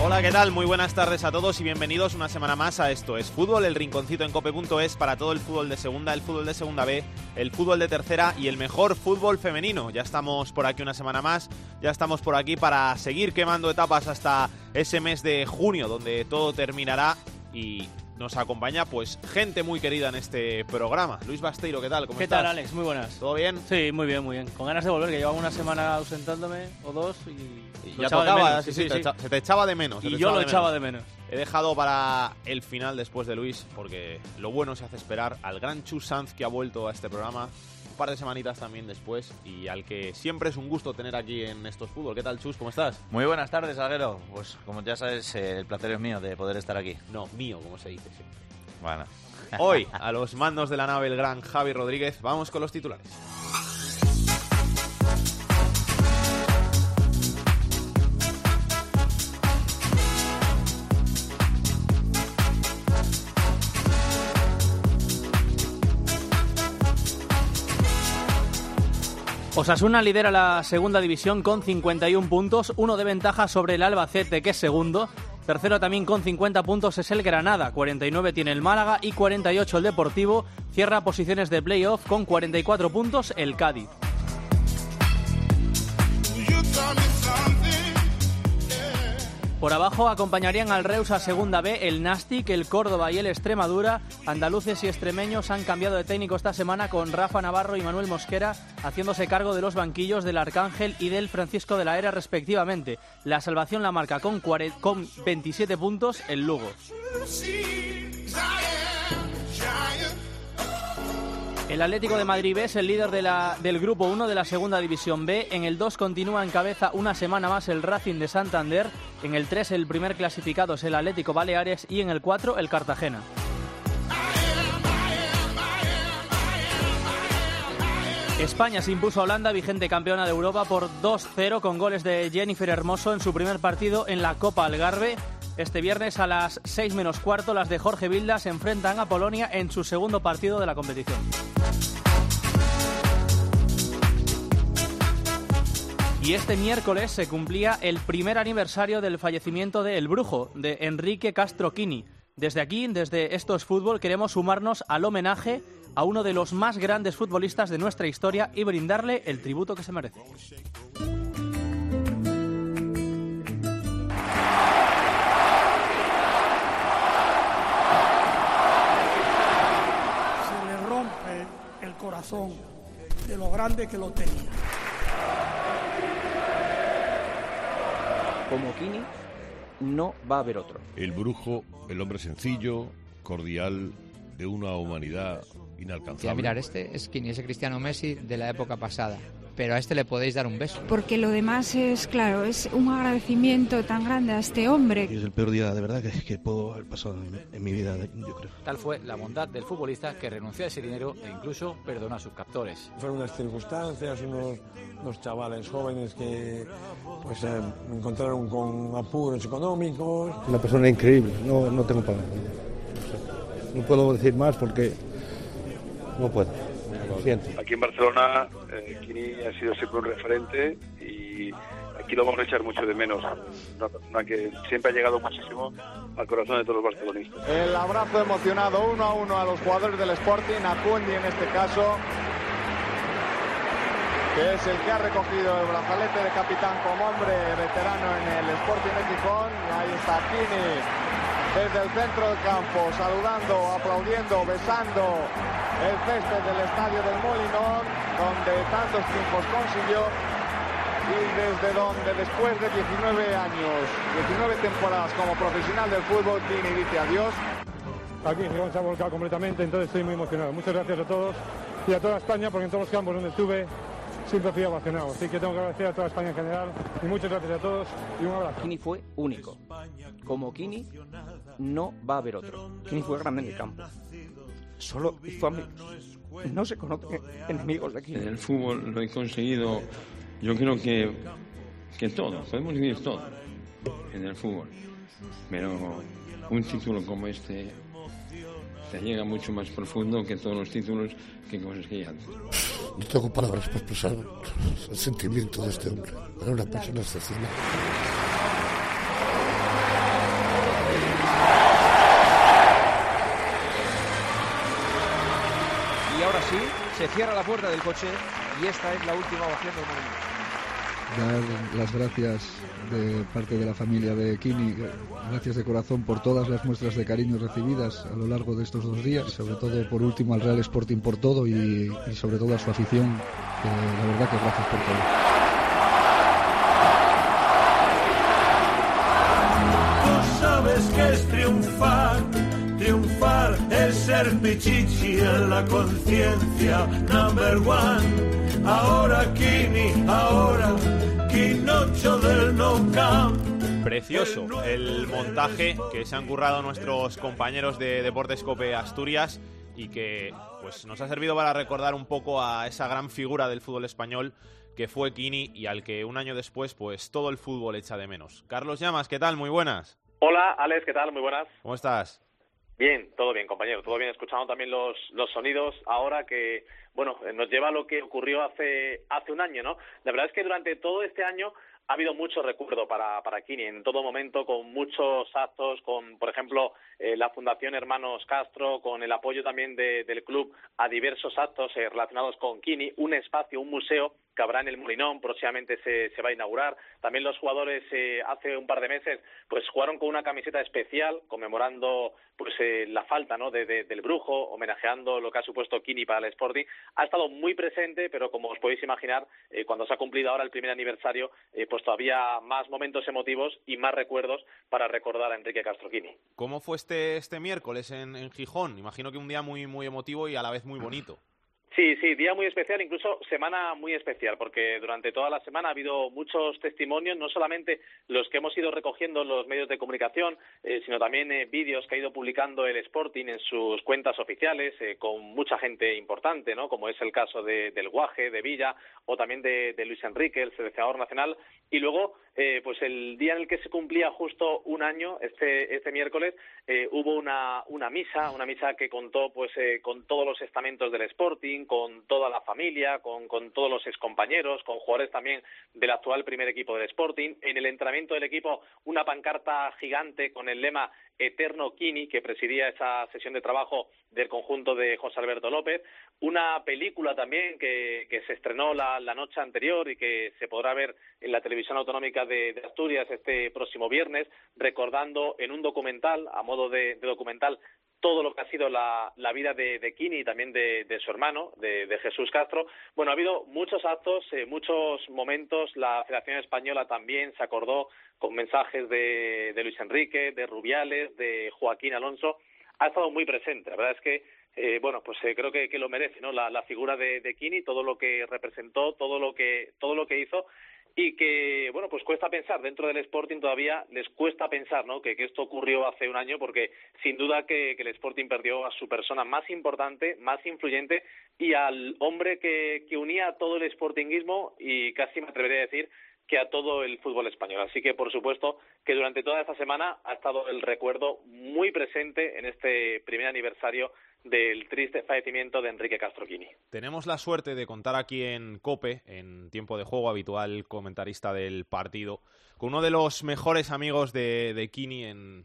Hola, ¿qué tal? Muy buenas tardes a todos y bienvenidos una semana más a Esto es Fútbol, el rinconcito en cope.es para todo el fútbol de segunda, el fútbol de segunda B, el fútbol de tercera y el mejor fútbol femenino. Ya estamos por aquí una semana más, ya estamos por aquí para seguir quemando etapas hasta ese mes de junio donde todo terminará y nos acompaña pues gente muy querida en este programa. Luis Basteiro, ¿qué tal? ¿Cómo ¿Qué estás? tal, Alex? Muy buenas. ¿Todo bien? Sí, muy bien, muy bien. Con ganas de volver, que llevaba una semana ausentándome o dos y, ya echaba de tocaba, menos, sí, sí, sí, te echa- se te echaba de menos. Y yo lo echaba de menos. He dejado para el final después de Luis, porque lo bueno se hace esperar al gran Chus Sanz que ha vuelto a este programa par de semanitas también después y al que siempre es un gusto tener aquí en estos fútbol. ¿Qué tal, Chus? ¿Cómo estás? Muy buenas tardes, Alguero. Pues como ya sabes, eh, el placer es mío de poder estar aquí. No, mío, como se dice siempre. Bueno. Hoy, a los mandos de la nave el gran Javi Rodríguez, vamos con los titulares. Osasuna lidera la segunda división con 51 puntos, uno de ventaja sobre el Albacete, que es segundo. Tercero también con 50 puntos es el Granada, 49 tiene el Málaga y 48 el Deportivo. Cierra posiciones de playoff con 44 puntos el Cádiz. Por abajo acompañarían al Reus a Segunda B el Nastic, el Córdoba y el Extremadura. Andaluces y extremeños han cambiado de técnico esta semana con Rafa Navarro y Manuel Mosquera haciéndose cargo de los banquillos del Arcángel y del Francisco de la Era respectivamente. La salvación la marca con, cuare- con 27 puntos el Lugo. El Atlético de Madrid B es el líder del Grupo 1 de la Segunda División B. En el 2 continúa en cabeza una semana más el Racing de Santander. En el 3 el primer clasificado es el Atlético Baleares y en el 4 el Cartagena. España se impuso a Holanda, vigente campeona de Europa, por 2-0 con goles de Jennifer Hermoso en su primer partido en la Copa Algarve. Este viernes a las 6 menos cuarto las de Jorge Vilda se enfrentan a Polonia en su segundo partido de la competición. Y este miércoles se cumplía el primer aniversario del fallecimiento de El Brujo, de Enrique Castro Quini. Desde aquí, desde Esto es Fútbol, queremos sumarnos al homenaje a uno de los más grandes futbolistas de nuestra historia y brindarle el tributo que se merece. Corazón de lo grande que lo tenía. como Kini no va a haber otro. El brujo, el hombre sencillo, cordial, de una humanidad inalcanzable. Ya, mirar, este es Kini, ese Cristiano Messi de la época pasada. Pero a este le podéis dar un beso. Porque lo demás es, claro, es un agradecimiento tan grande a este hombre. Es el peor día de verdad que, que puedo haber pasado en, mi- en mi vida, yo creo. Tal fue la bondad del futbolista que renunció a ese dinero e incluso perdonó a sus captores. Fueron unas circunstancias, unos, unos chavales jóvenes que pues eh, me encontraron con apuros económicos. Una persona increíble, no, no tengo palabras. No puedo decir más porque no puedo. Aquí en Barcelona, eh, Kini ha sido siempre un referente y aquí lo vamos a echar mucho de menos. Una persona que siempre ha llegado muchísimo al corazón de todos los barcelonistas. El abrazo emocionado uno a uno a los jugadores del Sporting, a Cundi en este caso, que es el que ha recogido el brazalete de capitán como hombre veterano en el Sporting de Gijón. Y ahí está Kini desde el centro del campo, saludando, aplaudiendo, besando el césped del estadio del Molinón, donde tantos triunfos consiguió y desde donde después de 19 años, 19 temporadas como profesional del fútbol, Kini dice adiós. Aquí Gijón se ha volcado completamente, entonces estoy muy emocionado. Muchas gracias a todos y a toda España, porque en todos los campos donde estuve siempre fui apasionado. Así que tengo que agradecer a toda España en general y muchas gracias a todos y un abrazo. Kini fue único. Como Kini no va a haber otro. Kini fue grande en el campo. Solo hizo amigos. No se conocen enemigos de Kini. En el fútbol lo he conseguido, yo creo que, que todo, podemos decir todo en el fútbol. Pero un título como este te llega mucho más profundo que todos los títulos que conseguí antes. No tengo palabras para expresar el sentimiento de este hombre. Era una persona excepcional. Se cierra la puerta del coche y esta es la última ovación del monumento. dar las gracias de parte de la familia de Kini, gracias de corazón por todas las muestras de cariño recibidas a lo largo de estos dos días, sobre todo por último al Real Sporting por todo y, y sobre todo a su afición, que la verdad que gracias por todo. Tú sabes que es triunfar es ser pichichi en la conciencia, number one. Ahora Kini, ahora Quinocho del No Camp. Precioso el montaje que se han currado nuestros compañeros de Deportes Cope Asturias y que pues nos ha servido para recordar un poco a esa gran figura del fútbol español que fue Kini y al que un año después pues todo el fútbol echa de menos. Carlos Llamas, ¿qué tal? Muy buenas. Hola, Alex, ¿qué tal? Muy buenas. ¿Cómo estás? Bien, todo bien, compañero, todo bien. Escuchando también los, los sonidos ahora que, bueno, eh, nos lleva a lo que ocurrió hace, hace un año, ¿no? La verdad es que durante todo este año ha habido mucho recuerdo para, para Kini en todo momento, con muchos actos, con, por ejemplo, eh, la Fundación Hermanos Castro, con el apoyo también de- del club a diversos actos eh, relacionados con Kini, un espacio, un museo que habrá en el Molinón, próximamente se, se va a inaugurar. También los jugadores eh, hace un par de meses pues jugaron con una camiseta especial conmemorando pues eh, la falta ¿no? de, de- del brujo, homenajeando lo que ha supuesto Kini para el Sporting. Ha estado muy presente, pero como os podéis imaginar, eh, cuando se ha cumplido ahora el primer aniversario, eh, pues todavía más momentos emotivos y más recuerdos para recordar a Enrique Castro Kini. ¿Cómo fue este, este miércoles en, en Gijón? Imagino que un día muy, muy emotivo y a la vez muy bonito. Sí, sí, día muy especial, incluso semana muy especial, porque durante toda la semana ha habido muchos testimonios, no solamente los que hemos ido recogiendo en los medios de comunicación, eh, sino también eh, vídeos que ha ido publicando el Sporting en sus cuentas oficiales, eh, con mucha gente importante, ¿no? Como es el caso de, del Guaje, de Villa, o también de, de Luis Enrique, el seleccionador nacional. Y luego, eh, pues el día en el que se cumplía justo un año, este, este miércoles, eh, hubo una, una misa, una misa que contó pues eh, con todos los estamentos del Sporting, con toda la familia, con, con todos los excompañeros, con jugadores también del actual primer equipo del Sporting. En el entrenamiento del equipo, una pancarta gigante con el lema Eterno Kini, que presidía esa sesión de trabajo del conjunto de José Alberto López. Una película también que, que se estrenó la, noche anterior y que se podrá ver en la televisión autonómica de, de Asturias este próximo viernes, recordando en un documental, a modo de documental, todo lo que ha sido la, la vida de, de Kini y también de, de su hermano, de, de Jesús Castro. Bueno, ha habido muchos actos, eh, muchos momentos. La Federación Española también se acordó con mensajes de, de Luis Enrique, de Rubiales, de Joaquín Alonso. Ha estado muy presente. La verdad es que, eh, bueno, pues eh, creo que, que lo merece, ¿no? La, la figura de, de Kini, todo lo que representó, todo lo que, todo lo que hizo y que, bueno, pues cuesta pensar, dentro del Sporting todavía les cuesta pensar, ¿no?, que, esto ocurrió hace un año, porque sin duda que, que el Sporting perdió a su persona más importante, más influyente, y al hombre que, que unía a todo el Sportingismo, y casi me atrevería a decir que a todo el fútbol español. Así que, por supuesto, que durante toda esta semana ha estado el recuerdo muy presente en este primer aniversario del triste fallecimiento de Enrique Castroquini. Tenemos la suerte de contar aquí en Cope, en tiempo de juego habitual, comentarista del partido, con uno de los mejores amigos de, de Kini en,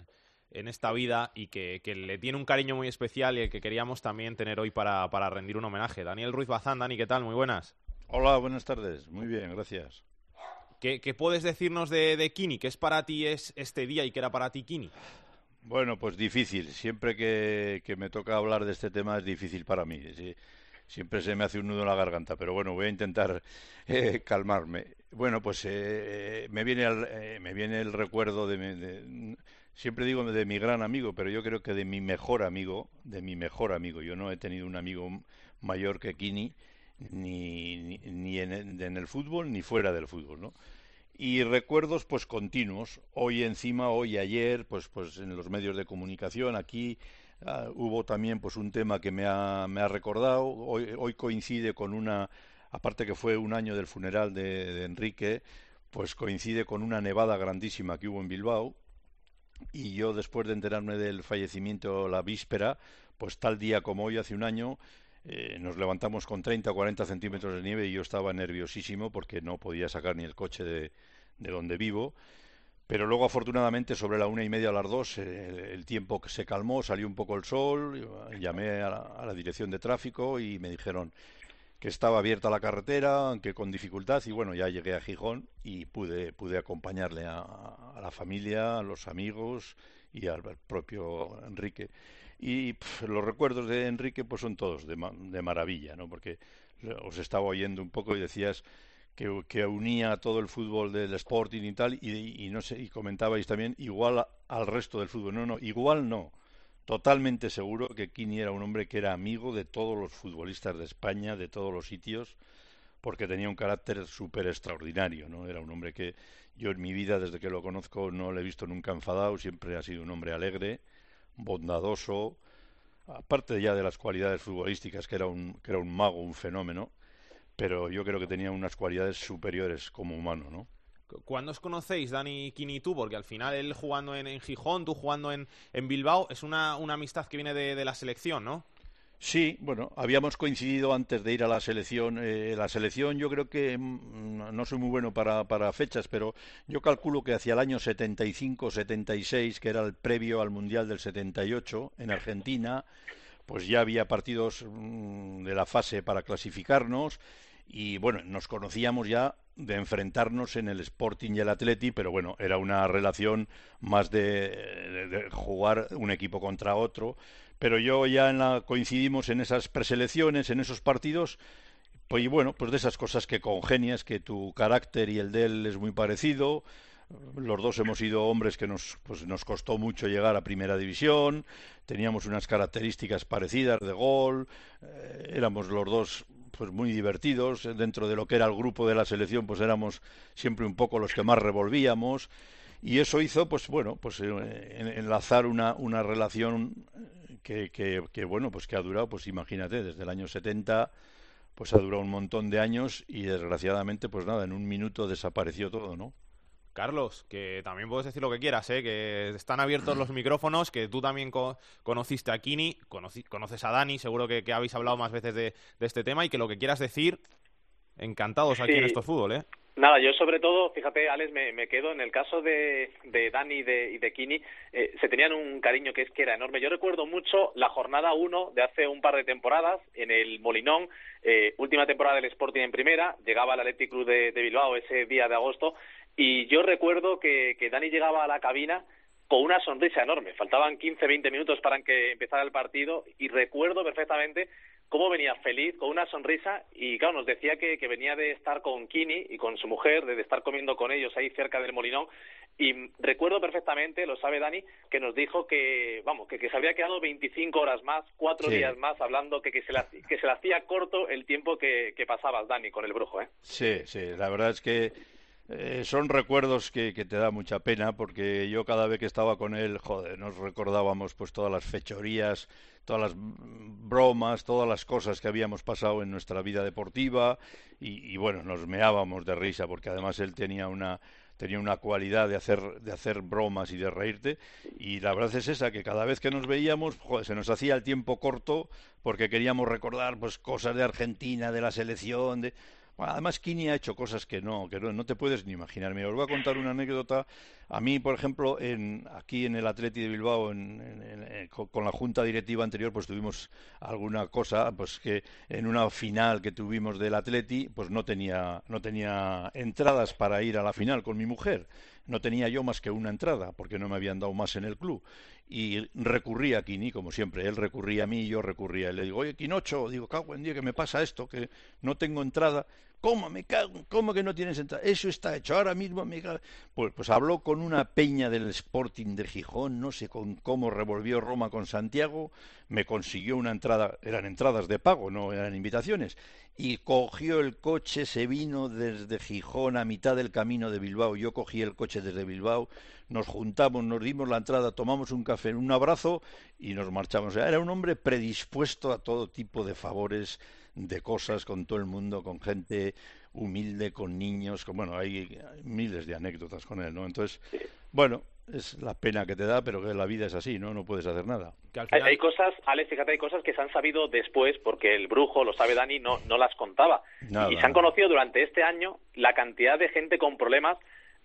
en esta vida y que, que le tiene un cariño muy especial y el que queríamos también tener hoy para, para rendir un homenaje. Daniel Ruiz Bazán, Dani, ¿qué tal? Muy buenas. Hola, buenas tardes. Muy bien, gracias. ¿Qué, puedes decirnos de, de Kini? ¿Qué es para ti es este día y qué era para ti Kini? Bueno, pues difícil. Siempre que, me toca hablar de este tema es difícil para mí. Siempre se me hace un nudo en la garganta, pero bueno, voy a intentar eh, calmarme. Bueno, pues eh, me, viene el, eh, me viene el recuerdo de, de- Siempre digo de mi gran amigo, pero yo creo que de mi mejor amigo, de mi mejor amigo. Yo no he tenido un amigo mayor que Kini ni, ni, en, en, el fútbol ni fuera del fútbol, ¿no? Y recuerdos pues continuos, hoy encima, hoy ayer, pues, pues en los medios de comunicación, aquí uh, hubo también pues un tema que me ha, me ha recordado, hoy, hoy coincide con una, aparte que fue un año del funeral de Enrique, pues coincide con una nevada grandísima que hubo en Bilbao, y yo después de enterarme del fallecimiento la víspera, pues tal día como hoy, hace un año, eh, nos levantamos con 30 o 40 centímetros de nieve y yo estaba nerviosísimo porque no podía sacar ni el coche de, de donde vivo. Pero luego, afortunadamente, sobre la una y media a las dos, eh, el tiempo se calmó, salió un poco el sol, llamé a la, a la, dirección de tráfico y me dijeron que estaba abierta la carretera, aunque con dificultad, y bueno, ya llegué a Gijón y pude, pude acompañarle a, a la familia, a los amigos y al propio Enrique. Y pff, los recuerdos de Enrique pues son todos de, de, maravilla, ¿no? Porque os estaba oyendo un poco y decías que, que unía todo el fútbol del Sporting y tal, y, no sé, y comentabais también igual al resto del fútbol. No, no, igual no. Totalmente seguro que Kini era un hombre que era amigo de todos los futbolistas de España, de todos los sitios, porque tenía un carácter súper extraordinario, ¿no? Era un hombre que yo en mi vida, desde que lo conozco, no le he visto nunca enfadado, siempre ha sido un hombre alegre, bondadoso, aparte ya de las cualidades futbolísticas, que era un, que era un mago, un fenómeno, pero yo creo que tenía unas cualidades superiores como humano, ¿no? ¿Cuándo os conocéis, Dani Kini y tú? Porque al final él jugando en, en Gijón, tú jugando en, en Bilbao, es una, una, amistad que viene de, de, la selección, ¿no? Sí, bueno, habíamos coincidido antes de ir a la selección. Eh, la selección yo creo que mmm, no soy muy bueno para, para, fechas, pero yo calculo que hacia el año 75-76, que era el previo al Mundial del 78 en Argentina, pues ya había partidos mmm, de la fase para clasificarnos y bueno, nos conocíamos ya de enfrentarnos en el Sporting y el Atleti, pero bueno, era una relación más de, de, jugar un equipo contra otro. Pero yo ya en la, coincidimos en esas preselecciones, en esos partidos, pues y bueno, pues de esas cosas que congenias, que tu carácter y el de él es muy parecido. Los dos hemos sido hombres que nos, pues nos costó mucho llegar a primera división, teníamos unas características parecidas de gol, eh, éramos los dos pues muy divertidos dentro de lo que era el grupo de la selección pues éramos siempre un poco los que más revolvíamos y eso hizo pues bueno pues eh, enlazar una, una relación que, que, que, bueno pues que ha durado pues imagínate desde el año 70 pues ha durado un montón de años y desgraciadamente pues nada en un minuto desapareció todo no Carlos, que también puedes decir lo que quieras, ¿eh? que están abiertos los micrófonos, que tú también co conociste a Kini, conocí, conoces a Dani, seguro que, que, habéis hablado más veces de, de, este tema y que lo que quieras decir, encantados aquí sí. en Esto Fútbol. ¿eh? Nada, yo sobre todo, fíjate, Alex, me, quedo en el caso de, de Dani y de, y de Kini, eh, se tenían un cariño que es que era enorme. Yo recuerdo mucho la jornada 1 de hace un par de temporadas en el Molinón, eh, última temporada del Sporting en primera, llegaba el Athletic Club de, de Bilbao ese día de agosto y yo recuerdo que, que Dani llegaba a la cabina con una sonrisa enorme. Faltaban 15, 20 minutos para que empezara el partido y recuerdo perfectamente cómo venía feliz, con una sonrisa y claro, nos decía que, que venía de estar con Kini y con su mujer, de, de estar comiendo con ellos ahí cerca del Molinón y recuerdo perfectamente, lo sabe Dani, que nos dijo que, vamos, que, que se había quedado 25 horas más, cuatro sí. días más hablando, que, que, se le, que se le hacía corto el tiempo que, que pasabas, Dani, con el brujo, ¿eh? Sí, sí, la verdad es que eh, son recuerdos que, que, te da mucha pena porque yo cada vez que estaba con él, joder, nos recordábamos pues todas las fechorías, todas las bromas, todas las cosas que habíamos pasado en nuestra vida deportiva y, bueno, nos meábamos de risa porque además él tenía una tenía una cualidad de hacer de hacer bromas y de reírte y la verdad es esa que cada vez que nos veíamos se nos hacía el tiempo corto porque queríamos recordar pues cosas de Argentina, de la selección, de además, Kini ha hecho cosas que no, que no, te puedes ni imaginar. Mira, os voy a contar una anécdota. A mí, por ejemplo, en, aquí en el Atleti de Bilbao, en, en, con la junta directiva anterior, pues tuvimos alguna cosa, pues que en una final que tuvimos del Atleti, pues no tenía, no tenía entradas para ir a la final con mi mujer. No tenía yo más que una entrada, porque no me habían dado más en el club. Y recurrí a Kini, como siempre. Él recurría a mí, yo recurría. Y le digo, oye, Quinocho, digo, cago en día que me pasa esto, que no tengo entrada ¿Cómo me cago? ¿Cómo que no tienes entrada? Eso está hecho ahora mismo. Me cago. Pues, pues habló con una peña del Sporting de Gijón, no sé con cómo revolvió Roma con Santiago, me consiguió una entrada, eran entradas de pago, no eran invitaciones, y cogió el coche, se vino desde Gijón a mitad del camino de Bilbao. Yo cogí el coche desde Bilbao, nos juntamos, nos dimos la entrada, tomamos un café, un abrazo y nos marchamos. era un hombre predispuesto a todo tipo de favores de cosas con todo el mundo, con gente humilde, con niños, con, bueno, hay, miles de anécdotas con él, ¿no? Entonces, bueno, es la pena que te da, pero que la vida es así, ¿no? No puedes hacer nada. Hay, cosas, Alex, fíjate, hay cosas que se han sabido después, porque el brujo, lo sabe Dani, no, no las contaba. y se han conocido durante este año la cantidad de gente con problemas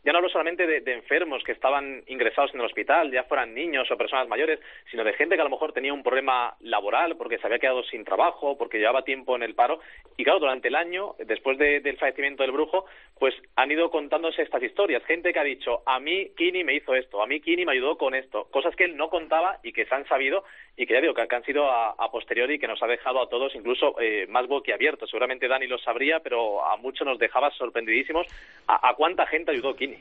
ya no hablo solamente de, enfermos que estaban ingresados en el hospital, ya fueran niños o personas mayores, sino de gente que a lo mejor tenía un problema laboral porque se había quedado sin trabajo, porque llevaba tiempo en el paro. Y claro, durante el año, después del fallecimiento del brujo, pues han ido contándose estas historias. Gente que ha dicho, a mí Kini me hizo esto, a mí Kini me ayudó con esto. Cosas que él no contaba y que se han sabido y que ya digo que, han sido a, posteriori y que nos ha dejado a todos incluso eh, más boquiabiertos. Seguramente Dani lo sabría, pero a muchos nos dejaba sorprendidísimos a, a cuánta gente ayudó Kini.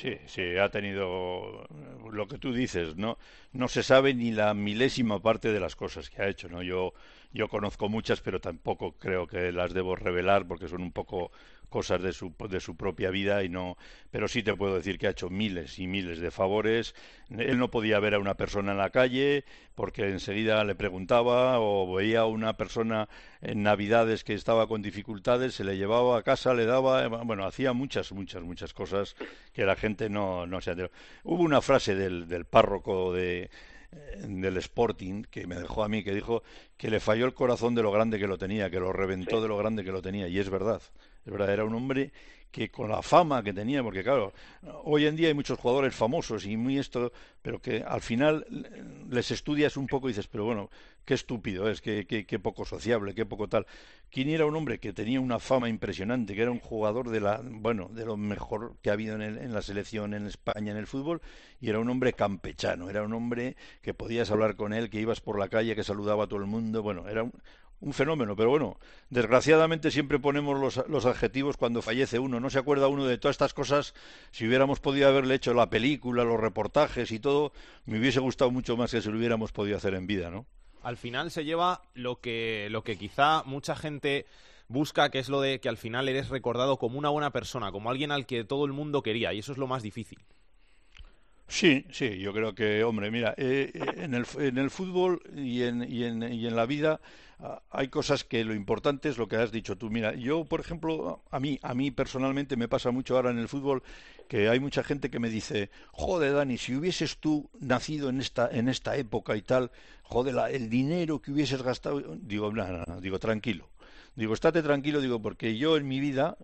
Sí, sí, ha tenido lo que tú dices, ¿no? No se sabe ni la milésima parte de las cosas que ha hecho, ¿no? Yo, yo conozco muchas, pero tampoco creo que las debo revelar porque son un poco cosas de su, de su propia vida y no pero sí te puedo decir que ha hecho miles y miles de favores. Él no podía ver a una persona en la calle porque enseguida le preguntaba o veía a una persona en navidades que estaba con dificultades se le llevaba a casa le daba bueno hacía muchas muchas muchas cosas que la gente no no se hubo una frase del, del párroco de del Sporting que me dejó a mí que dijo que le falló el corazón de lo grande que lo tenía que lo reventó de lo grande que lo tenía. Y es verdad es verdad, era un hombre que con la fama que tenía, porque claro, hoy en día hay muchos jugadores famosos y muy esto, pero que al final les estudias un poco y dices, pero bueno, qué estúpido es, qué, qué, poco sociable, qué poco tal. Kini era un hombre que tenía una fama impresionante, que era un jugador de la, bueno, de lo mejor que ha habido en, en la selección en España en el fútbol, y era un hombre campechano, era un hombre que podías hablar con él, que ibas por la calle, que saludaba a todo el mundo, bueno, era un, un fenómeno, pero bueno, desgraciadamente siempre ponemos los, los, adjetivos cuando fallece uno. No se acuerda uno de todas estas cosas. Si hubiéramos podido haberle hecho la película, los reportajes y todo, me hubiese gustado mucho más que si lo hubiéramos podido hacer en vida, ¿no? Al final se lleva lo que, lo que quizá mucha gente busca, que es lo de que al final eres recordado como una buena persona, como alguien al que todo el mundo quería, y eso es lo más difícil. Sí, sí, yo creo que, hombre, mira, eh, eh, en, el, en el fútbol y en, y en, y en la vida Ah, hay cosas que lo importante es lo que has dicho tú. Mira, yo, por ejemplo, a mí, a mí personalmente me pasa mucho ahora en el fútbol que hay mucha gente que me dice, joder, Dani, si hubieses tú nacido en esta, en esta época y tal, joder, el dinero que hubieses gastado, digo, no, no, digo, tranquilo. Digo, estate tranquilo, digo, porque yo en mi vida,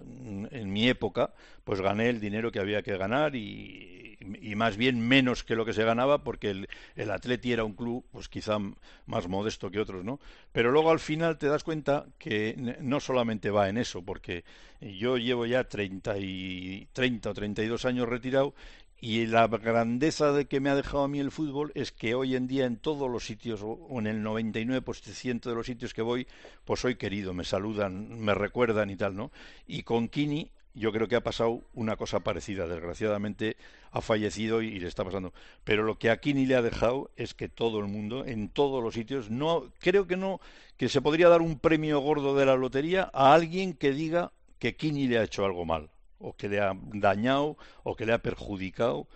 en mi época, pues gané el dinero que había que ganar y, y más bien menos que lo que se ganaba porque el, el Atleti era un club pues quizá más modesto que otros, ¿no? Pero luego al final te das cuenta que no solamente va en eso, porque yo llevo ya 30, y, 30 o 32 años retirado y la grandeza de que me ha dejado a mí el fútbol es que hoy en día en todos los sitios, o en el 99% de los sitios que voy, pues soy querido, me saludan, me recuerdan y tal, ¿no? Y con Kini yo creo que ha pasado una cosa parecida. Desgraciadamente ha fallecido y, le está pasando. Pero lo que a Kini le ha dejado es que todo el mundo, en todos los sitios, no creo que no, que se podría dar un premio gordo de la lotería a alguien que diga que Kini le ha hecho algo mal, o que le ha dañado, o que le ha perjudicado.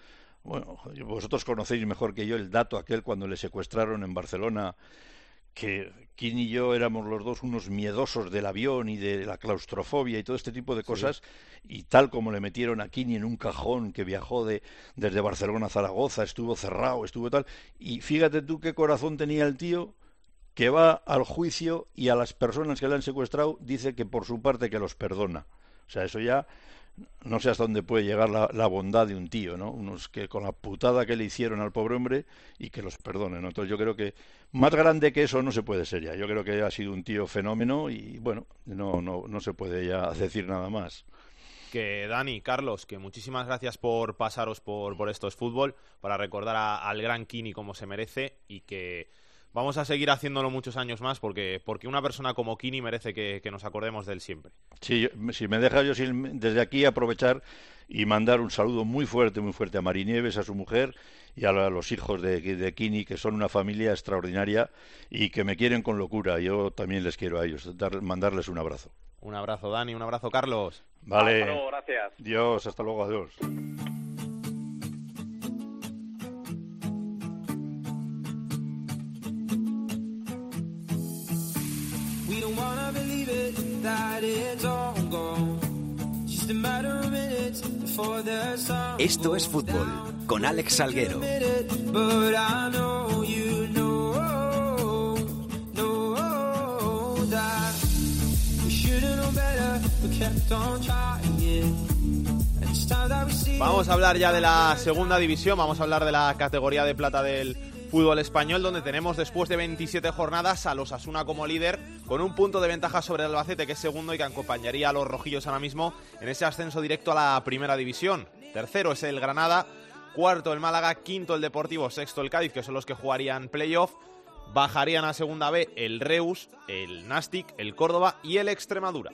Bueno, vosotros conocéis mejor que yo el dato aquel cuando le secuestraron en Barcelona que Kim y yo éramos los dos unos miedosos del avión y de la claustrofobia y todo este tipo de cosas, y tal como le metieron a Kini en un cajón que viajó de, desde Barcelona a Zaragoza, estuvo cerrado, estuvo tal, y fíjate tú qué corazón tenía el tío que va al juicio y a las personas que le han secuestrado dice que por su parte que los perdona. O sea, eso ya no sé hasta dónde puede llegar la, bondad de un tío, ¿no? Unos que con la putada que le hicieron al pobre hombre y que los perdonen. Entonces yo creo que más grande que eso no se puede ser ya. Yo creo que ha sido un tío fenómeno y bueno, no, no, no se puede ya decir nada más. Que Dani, Carlos, que muchísimas gracias por pasaros por, por Esto es Fútbol, para recordar al gran Kini como se merece y que vamos a seguir haciéndolo muchos años más porque, porque una persona como Kini merece que, nos acordemos de él siempre. Sí, si me deja yo desde aquí aprovechar y mandar un saludo muy fuerte, muy fuerte a Marinieves, a su mujer y a los hijos de, de Kini, que son una familia extraordinaria y que me quieren con locura. Yo también les quiero a ellos, mandarles un abrazo. Un abrazo, Dani, un abrazo, Carlos. Vale. Hasta luego, gracias. Dios, hasta luego, adiós. Esto es fútbol con Alex Salguero. Vamos a hablar ya de la segunda división, vamos a hablar de la categoría de plata del fútbol español, donde tenemos después de 27 jornadas a los Asuna como líder, con un punto de ventaja sobre el Albacete, que es segundo y que acompañaría a los rojillos ahora mismo en ese ascenso directo a la primera división. Tercero es el Granada, cuarto el Málaga, quinto el Deportivo, sexto el Cádiz, que son los que jugarían playoff. Bajarían a segunda B el Reus, el Nastic, el Córdoba y el Extremadura.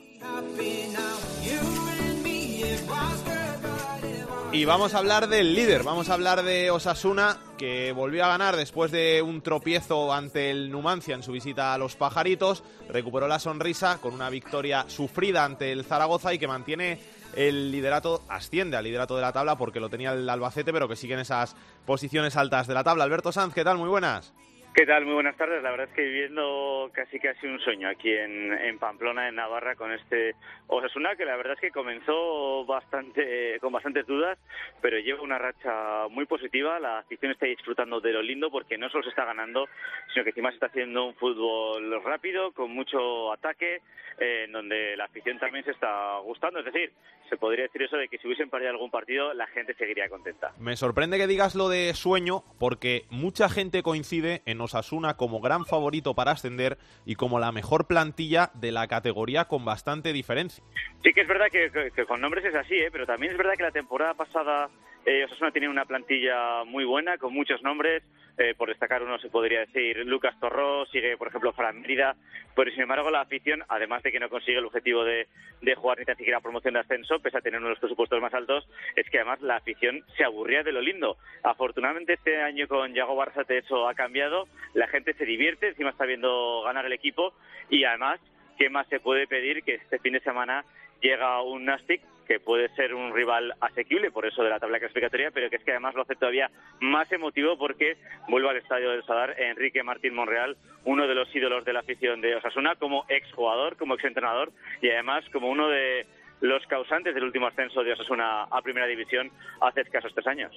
Y vamos a hablar del líder, vamos a hablar de Osasuna, que volvió a ganar después de un tropiezo ante el Numancia en su visita a los Pajaritos, recuperó la sonrisa con una victoria sufrida ante el Zaragoza y que mantiene el liderato, asciende al liderato de la tabla porque lo tenía el Albacete, pero que sigue en esas posiciones altas de la tabla. Alberto Sanz, ¿qué tal? Muy buenas. ¿Qué tal? Muy buenas tardes. La verdad es que viviendo casi casi un sueño aquí en, Pamplona, en Navarra, con este Osasuna, que la verdad es que comenzó bastante con bastantes dudas, pero lleva una racha muy positiva. La afición está disfrutando de lo lindo porque no solo se está ganando, sino que encima se está haciendo un fútbol rápido, con mucho ataque, eh, en donde la afición también se está gustando. Es decir, se podría decir eso de que si hubiesen perdido algún partido, la gente seguiría contenta. Me sorprende que digas lo de sueño, porque mucha gente coincide en Osasuna como gran favorito para ascender y como la mejor plantilla de la categoría con bastante diferencia. Sí que es verdad que, con nombres es así, ¿eh? pero también es verdad que la temporada pasada eh, Osasuna tiene una plantilla muy buena, con muchos nombres. Eh, por destacar uno se podría decir Lucas Torró, sigue por ejemplo Fran Mérida, pero sin embargo la afición, además de que no consigue el objetivo de, de jugar ni tan siquiera promoción de ascenso, pese a tener uno de los presupuestos más altos, es que además la afición se aburría de lo lindo. Afortunadamente este año con Yago Barzate eso ha cambiado, la gente se divierte, encima está viendo ganar el equipo y además, ¿qué más se puede pedir que este fin de semana llega un Nastic que puede ser un rival asequible por eso de la tabla clasificatoria, pero que es que además lo hace todavía más emotivo porque vuelve al estadio del Sadar Enrique Martín Monreal, uno de los ídolos de la afición de Osasuna, como exjugador, como exentrenador y además como uno de los causantes del último ascenso de Osasuna a Primera División hace escasos tres años.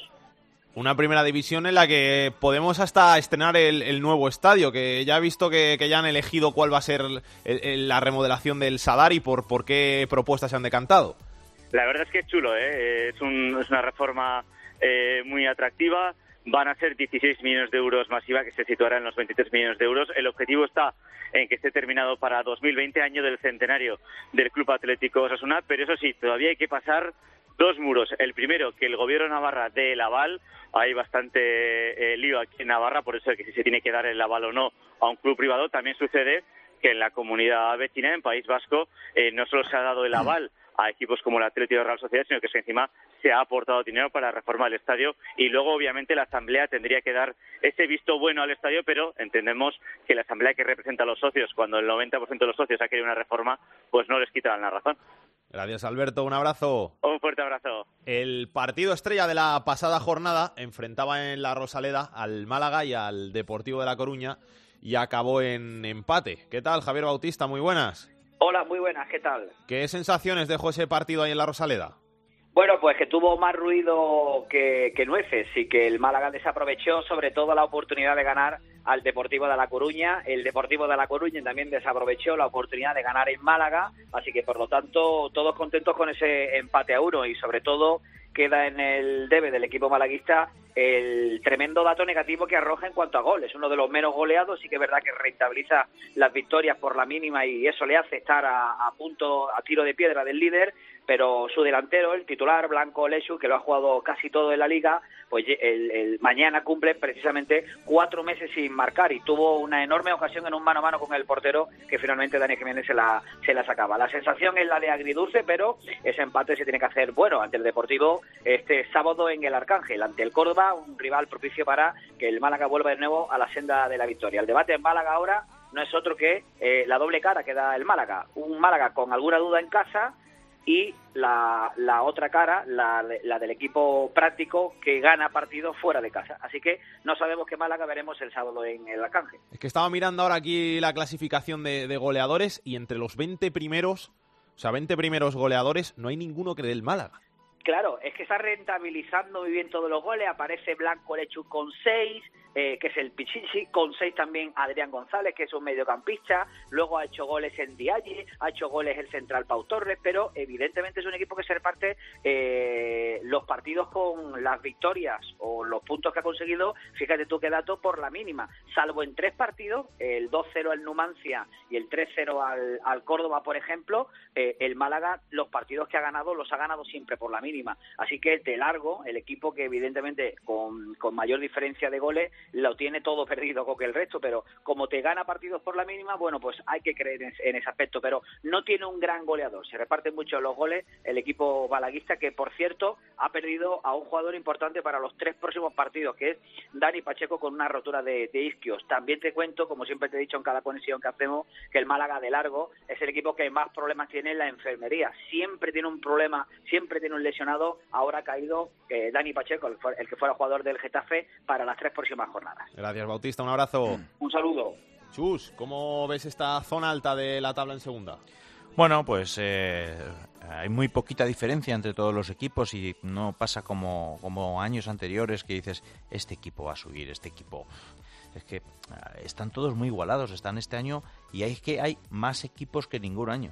Una primera división en la que podemos hasta estrenar el, nuevo estadio, que ya he visto que, ya han elegido cuál va a ser la remodelación del Sadar y por, por qué propuestas se han decantado. La verdad es que es chulo, ¿eh? es, una reforma eh, muy atractiva. Van a ser 16 millones de euros masiva, que se situará en los 23 millones de euros. El objetivo está en que esté terminado para 2020, año del centenario del Club Atlético Osasuna, pero eso sí, todavía hay que pasar dos muros. El primero, que el gobierno de Navarra dé el aval. Hay bastante eh, lío aquí en Navarra, por eso es que si se tiene que dar el aval o no a un club privado, también sucede que en la comunidad vecina, en País Vasco, eh, no solo se ha dado el aval a equipos como el Atlético de Real Sociedad, sino que encima se ha aportado dinero para reformar el estadio y luego obviamente la Asamblea tendría que dar ese visto bueno al estadio, pero entendemos que la Asamblea que representa a los socios, cuando el 90% de los socios ha querido una reforma, pues no les quitan la razón. Gracias, Alberto. Un abrazo. Un fuerte abrazo. El partido estrella de la pasada jornada enfrentaba en la Rosaleda al Málaga y al Deportivo de La Coruña y acabó en empate. ¿Qué tal, Javier Bautista? Muy buenas. Hola, muy buenas. ¿Qué tal? ¿Qué sensaciones dejó ese partido ahí en la Rosaleda? Bueno, pues que tuvo más ruido que, que, nueces y que el Málaga desaprovechó sobre todo la oportunidad de ganar al Deportivo de La Coruña. El Deportivo de La Coruña también desaprovechó la oportunidad de ganar en Málaga, así que por lo tanto todos contentos con ese empate a uno y sobre todo queda en el debe del equipo malaguista el tremendo dato negativo que arroja en cuanto a goles. Uno de los menos goleados, y que es verdad que rentabiliza las victorias por la mínima y eso le hace estar a, punto, a tiro de piedra del líder, pero su delantero, el titular Blanco Lechu, que lo ha jugado casi todo en la liga, pues el, el mañana cumple precisamente cuatro meses sin marcar y tuvo una enorme ocasión en un mano a mano con el portero que finalmente Dani Jiménez se la, se la sacaba. La sensación es la de agridulce, pero ese empate se tiene que hacer bueno ante el Deportivo este sábado en el Arcángel, ante el Córdoba, un rival propicio para que el Málaga vuelva de nuevo a la senda de la victoria. El debate en Málaga ahora no es otro que eh, la doble cara que da el Málaga. Un Málaga con alguna duda en casa y la, la otra cara, la, la, del equipo práctico que gana partidos fuera de casa. Así que no sabemos qué Málaga veremos el sábado en el Arcángel. Es que estaba mirando ahora aquí la clasificación de, de goleadores y entre los 20 primeros, o sea, 20 primeros goleadores, no hay ninguno que dé el Málaga. Claro, es que está rentabilizando muy bien todos los goles. Aparece Blanco Lechu con seis, eh, que es el Pichichi, con seis también Adrián González, que es un mediocampista. Luego ha hecho goles en Dialli, ha hecho goles el central Pau Torres, pero evidentemente es un equipo que se reparte eh, los partidos con las victorias o los puntos que ha conseguido. Fíjate tú qué dato por la mínima, salvo en tres partidos, el 2-0 al Numancia y el 3-0 al, al, Córdoba, por ejemplo, eh, el Málaga, los partidos que ha ganado los ha ganado siempre por la mínima. Así que de largo, el equipo que evidentemente con, con mayor diferencia de goles lo tiene todo perdido con el resto, pero como te gana partidos por la mínima, bueno, pues hay que creer en, en ese aspecto, pero no tiene un gran goleador, se reparten mucho los goles el equipo balaguista, que por cierto ha perdido a un jugador importante para los tres próximos partidos, que es Dani Pacheco con una rotura de, de isquios. También te cuento, como siempre te he dicho en cada conexión que hacemos, que el Málaga de largo es el equipo que más problemas tiene en la enfermería. Siempre tiene un problema, siempre tiene un lesionado. Ahora ha caído eh, Dani Pacheco, el, el que fuera jugador del Getafe, para las tres próximas jornadas. Gracias, Bautista. Un abrazo. Un saludo. Chus, ¿cómo ves esta zona alta de la tabla en segunda? Bueno, pues eh, hay muy poquita diferencia entre todos los equipos y no pasa como, como años anteriores que dices, este equipo va a subir, este equipo... Es que están todos muy igualados, están este año y es que hay más equipos que ningún año.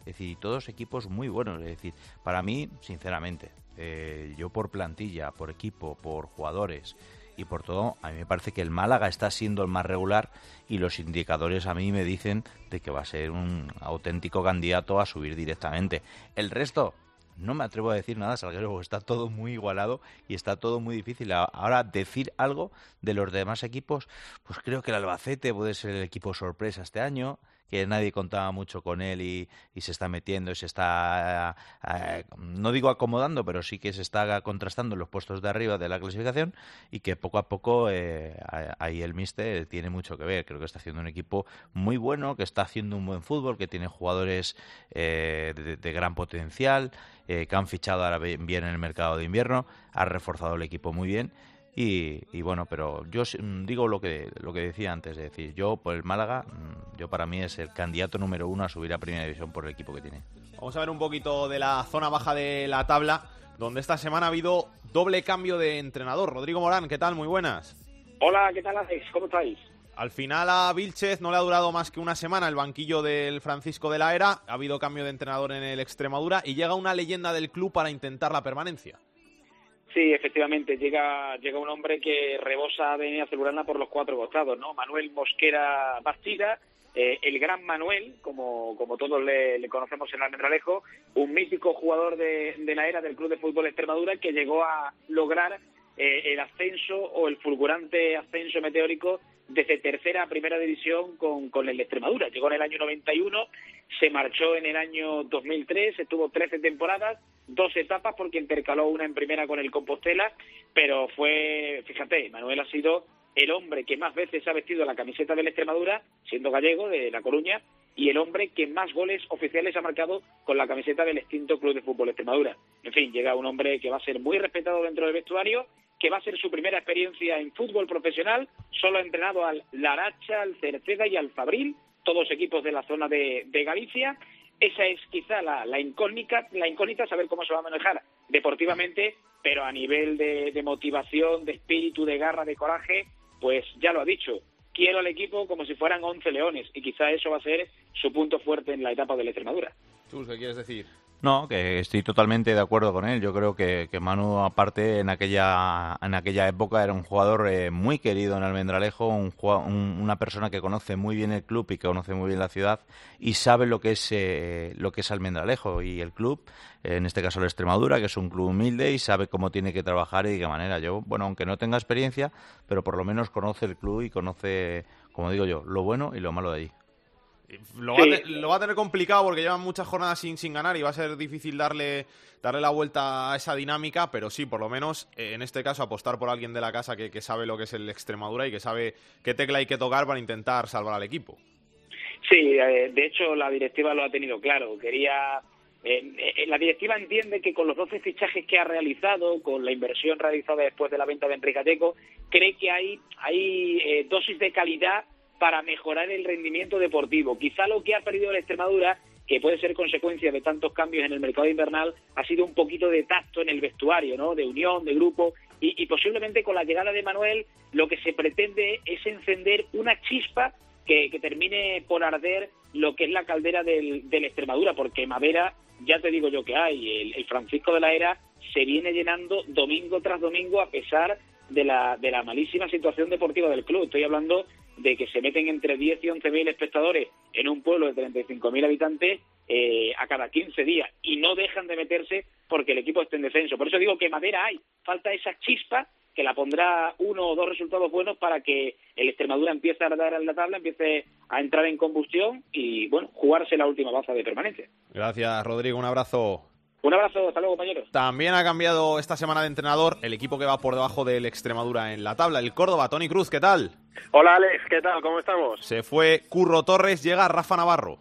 Es decir, todos equipos muy buenos. Es decir, para mí, sinceramente, eh, yo por plantilla, por equipo, por jugadores y por todo, a mí me parece que el Málaga está siendo el más regular y los indicadores a mí me dicen de que va a ser un auténtico candidato a subir directamente. El resto, no me atrevo a decir nada, Salguero, está todo muy igualado y está todo muy difícil. Ahora, decir algo de los demás equipos, pues creo que el Albacete puede ser el equipo sorpresa este año, que nadie contaba mucho con él y, y se está metiendo y se está, eh, no digo acomodando, pero sí que se está contrastando los puestos de arriba de la clasificación y que poco a poco eh, ahí el Mister tiene mucho que ver. Creo que está haciendo un equipo muy bueno, que está haciendo un buen fútbol, que tiene jugadores eh, de, de, gran potencial, que han fichado ahora bien en el mercado de invierno, ha reforzado el equipo muy bien. Y, y, bueno, pero yo digo lo que lo que decía antes, es decir, yo por el Málaga, yo para mí es el candidato número uno a subir a Primera División por el equipo que tiene. Vamos a ver un poquito de la zona baja de la tabla, donde esta semana ha habido doble cambio de entrenador. Rodrigo Morán, ¿qué tal? Muy buenas. Hola, ¿qué tal Alex? ¿Cómo estáis? Al final a Vilchez no le ha durado más que una semana el banquillo del Francisco de la Era, ha habido cambio de entrenador en el Extremadura y llega una leyenda del club para intentar la permanencia. Sí, efectivamente, llega, llega un hombre que rebosa de azulgrana por los cuatro costados, ¿no? Manuel Mosquera Bastida, eh, el gran Manuel, como, como todos le, le conocemos en Almendralejo, un mítico jugador de, de, la era del Club de Fútbol Extremadura que llegó a lograr eh, el ascenso o el fulgurante ascenso meteórico desde tercera a primera división con, con el Extremadura. Llegó en el año 91, se marchó en el año 2003, estuvo 13 temporadas, dos etapas porque intercaló una en primera con el Compostela, pero fue, fíjate, Manuel ha sido el hombre que más veces ha vestido la camiseta del Extremadura, siendo gallego de La Coruña, y el hombre que más goles oficiales ha marcado con la camiseta del extinto Club de Fútbol Extremadura. En fin, llega un hombre que va a ser muy respetado dentro del vestuario, que va a ser su primera experiencia en fútbol profesional, solo ha entrenado al Laracha, al Cerceda y al Fabril, todos equipos de la zona de, de Galicia. Esa es quizá la, la, incógnita, la incógnita, saber cómo se va a manejar deportivamente, pero a nivel de, de motivación, de espíritu, de garra, de coraje, pues ya lo ha dicho, quiero al equipo como si fueran 11 leones y quizá eso va a ser su punto fuerte en la etapa de la Extremadura. ¿Tú qué quieres decir? No, que estoy totalmente de acuerdo con él. Yo creo que, que Manu, aparte, en aquella, en aquella época era un jugador eh, muy querido en Almendralejo, un, una persona que conoce muy bien el club y que conoce muy bien la ciudad y sabe lo que es, eh, lo que es Almendralejo y el club, en este caso la Extremadura, que es un club humilde y sabe cómo tiene que trabajar y de qué manera. Yo, bueno, aunque no tenga experiencia, pero por lo menos conoce el club y conoce, como digo yo, lo bueno y lo malo de allí. Lo, va a te- lo va a tener complicado porque llevan muchas jornadas sin, sin ganar y va a ser difícil darle, darle la vuelta a esa dinámica, pero sí, por lo menos eh, en este caso apostar por alguien de la casa que, que sabe lo que es el Extremadura y que sabe qué tecla hay que tocar para intentar salvar al equipo. Sí, eh, de hecho la directiva lo ha tenido claro. Quería eh, eh, la directiva entiende que con los 12 fichajes que ha realizado, con la inversión realizada después de la venta de Enrique Galleco, cree que hay, hay eh, dosis de calidad para mejorar el rendimiento deportivo. Quizá lo que ha perdido la Extremadura, que puede ser consecuencia de tantos cambios en el mercado invernal, ha sido un poquito de tacto en el vestuario, ¿no? De unión, de grupo, y, y posiblemente con la llegada de Manuel lo que se pretende es encender una chispa que, que termine por arder lo que es la caldera del, Extremadura, porque Madera, ya te digo yo que hay, el, el Francisco de la Era se viene llenando domingo tras domingo a pesar de la, de la malísima situación deportiva del club. Estoy hablando de que se meten entre 10 y 11 mil espectadores en un pueblo de 35 mil habitantes eh, a cada 15 días y no dejan de meterse porque el equipo está en descenso. Por eso digo que madera hay, falta esa chispa que la pondrá uno o dos resultados buenos para que el Extremadura empiece a dar en la tabla, empiece a entrar en combustión y, bueno, jugarse la última baza de permanencia. Gracias, Rodrigo. Un abrazo. Un abrazo, hasta luego, compañeros. También ha cambiado esta semana de entrenador el equipo que va por debajo del Extremadura en la tabla, el Córdoba. Tony Cruz, ¿qué tal? Hola Alex, ¿qué tal? ¿Cómo estamos? Se fue Curro Torres, llega Rafa Navarro.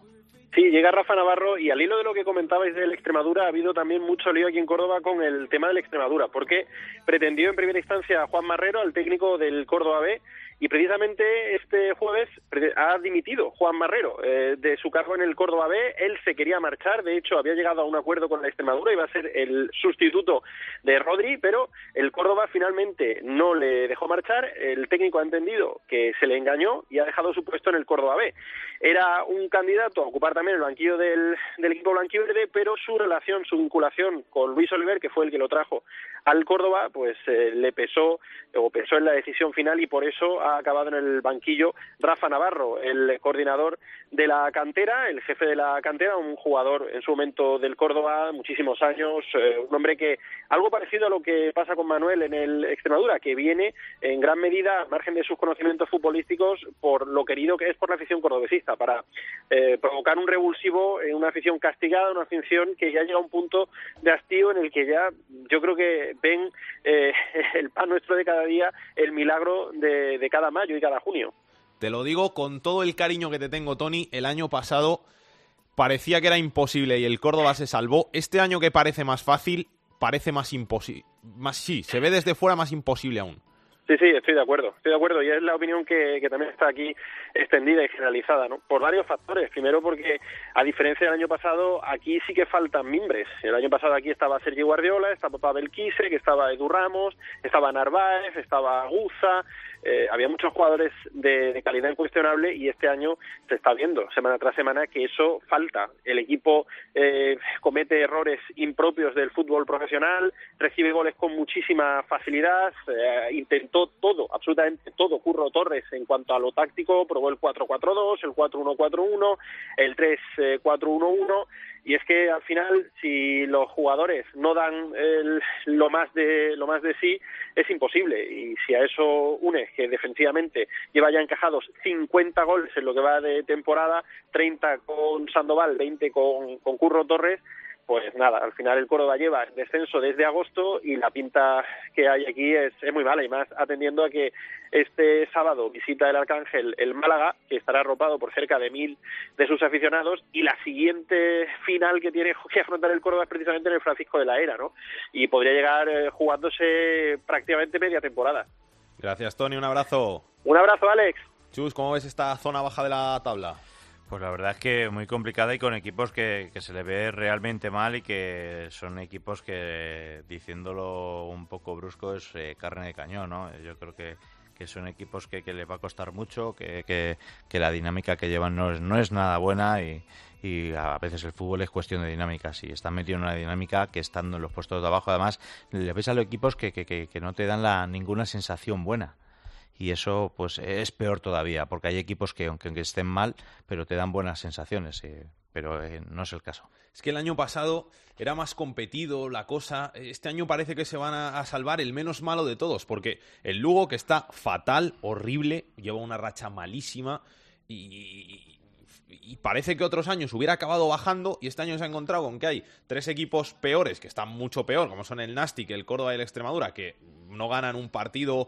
Sí, llega Rafa Navarro y al hilo de lo que comentabais del Extremadura ha habido también mucho lío aquí en Córdoba con el tema del Extremadura, porque pretendió en primera instancia a Juan Marrero, al técnico del Córdoba B, y precisamente este jueves ha dimitido Juan Marrero eh, de su cargo en el Córdoba B. Él se quería marchar, de hecho había llegado a un acuerdo con la Extremadura, iba a ser el sustituto de Rodri, pero el Córdoba finalmente no le dejó marchar. El técnico ha entendido que se le engañó y ha dejado su puesto en el Córdoba B. Era un candidato a ocupar también el banquillo del, del equipo blanquiverde, pero su relación, su vinculación con Luis Oliver, que fue el que lo trajo al Córdoba, pues eh, le pesó o pesó en la decisión final y por eso ha acabado en el banquillo Rafa Navarro, el coordinador de la cantera, el jefe de la cantera, un jugador en su momento del Córdoba, muchísimos años, eh, un hombre que algo parecido a lo que pasa con Manuel en el Extremadura, que viene en gran medida, al margen de sus conocimientos futbolísticos, por lo querido que es por la afición cordobesista, para eh, provocar un revulsivo en una afición castigada, una afición que ya llega a un punto de hastío en el que ya yo creo que ven eh, el pan nuestro de cada día, el milagro de cada mayo y cada junio. Te lo digo con todo el cariño que te tengo, Tony. El año pasado parecía que era imposible y el Córdoba se salvó. Este año que parece más fácil, parece más imposible. Más, sí, se ve desde fuera más imposible aún. Sí, sí, estoy de acuerdo, estoy de acuerdo y es la opinión que, que también está aquí extendida y generalizada, ¿no? Por varios factores. Primero porque, a diferencia del año pasado, aquí sí que faltan mimbres. El año pasado aquí estaba Sergio Guardiola, estaba Pavel Kise, que estaba Edu Ramos, estaba Narváez, estaba Guza, eh, había muchos jugadores de, de calidad incuestionable y este año se está viendo semana tras semana que eso falta. El equipo eh, comete errores impropios del fútbol profesional, recibe goles con muchísima facilidad, eh, intentó todo, absolutamente todo, Curro Torres en cuanto a lo táctico, probó el 4-4-2, el 4-1-4-1, el 3-4-1-1 y es que al final si los jugadores no dan el- lo más de lo más de sí es imposible. Y si a eso unes que defensivamente lleva ya encajados 50 goles en lo que va de temporada 30 con Sandoval 20 con, con Curro Torres pues nada, al final el Córdoba lleva en descenso desde agosto y la pinta que hay aquí es, es muy mala y más atendiendo a que este sábado visita el Arcángel el Málaga, que estará arropado por cerca de mil de sus aficionados y la siguiente final que tiene que afrontar el Córdoba es precisamente en el Francisco de la Era, ¿no? Y podría llegar eh, jugándose prácticamente media temporada. Gracias, Tony. Un abrazo. Un abrazo, Alex. Chus, ¿cómo ves esta zona baja de la tabla? Pues la verdad es que muy complicada y con equipos que, que se le ve realmente mal y que son equipos que, diciéndolo un poco brusco, es eh, carne de cañón, ¿no? Yo creo que, que son equipos que, que les va a costar mucho, que, que, que la dinámica que llevan no es, no es nada buena y, a veces el fútbol es cuestión de dinámica. Si están metidos en una dinámica que estando en los puestos de abajo, además, le ves a los equipos que, que, que, que no te dan la, ninguna sensación buena. Y eso pues es peor todavía, porque hay equipos que aunque, estén mal, pero te dan buenas sensaciones. eh, pero eh, no es el caso. Es que el año pasado era más competido la cosa. Este año parece que se van a, salvar el menos malo de todos, porque el Lugo, que está fatal, horrible, lleva una racha malísima y, parece que otros años hubiera acabado bajando y este año se ha encontrado con que hay tres equipos peores, que están mucho peor, como son el Nastic, el Córdoba y el Extremadura, que no ganan un partido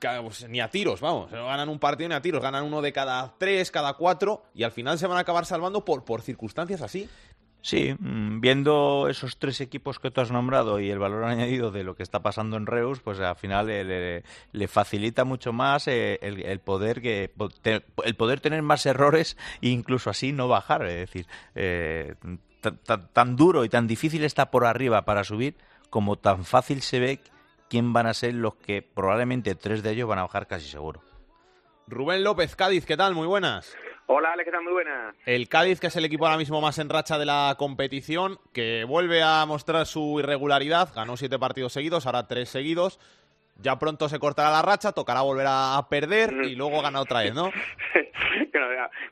pues, ni a tiros, vamos, no ganan un partido ni a tiros, ganan uno de cada tres, cada cuatro y al final se van a acabar salvando por, por circunstancias así. Sí, mm, viendo esos tres equipos que tú has nombrado y el valor añadido de lo que está pasando en Reus, pues al final eh, le, facilita mucho más eh, el, poder que el poder tener más errores e incluso así no bajar. Es decir, eh, tan- tan duro y tan difícil está por arriba para subir como tan fácil se ve quién van a ser los que probablemente tres de ellos van a bajar casi seguro. Rubén López, Cádiz, ¿qué tal? Muy buenas. Hola, Alex, ¿qué tal? Muy buena. El Cádiz, que es el equipo ahora mismo más en racha de la competición, que vuelve a mostrar su irregularidad, ganó siete partidos seguidos, ahora tres seguidos. Ya pronto se cortará la racha, tocará volver a perder y luego gana otra vez, ¿no?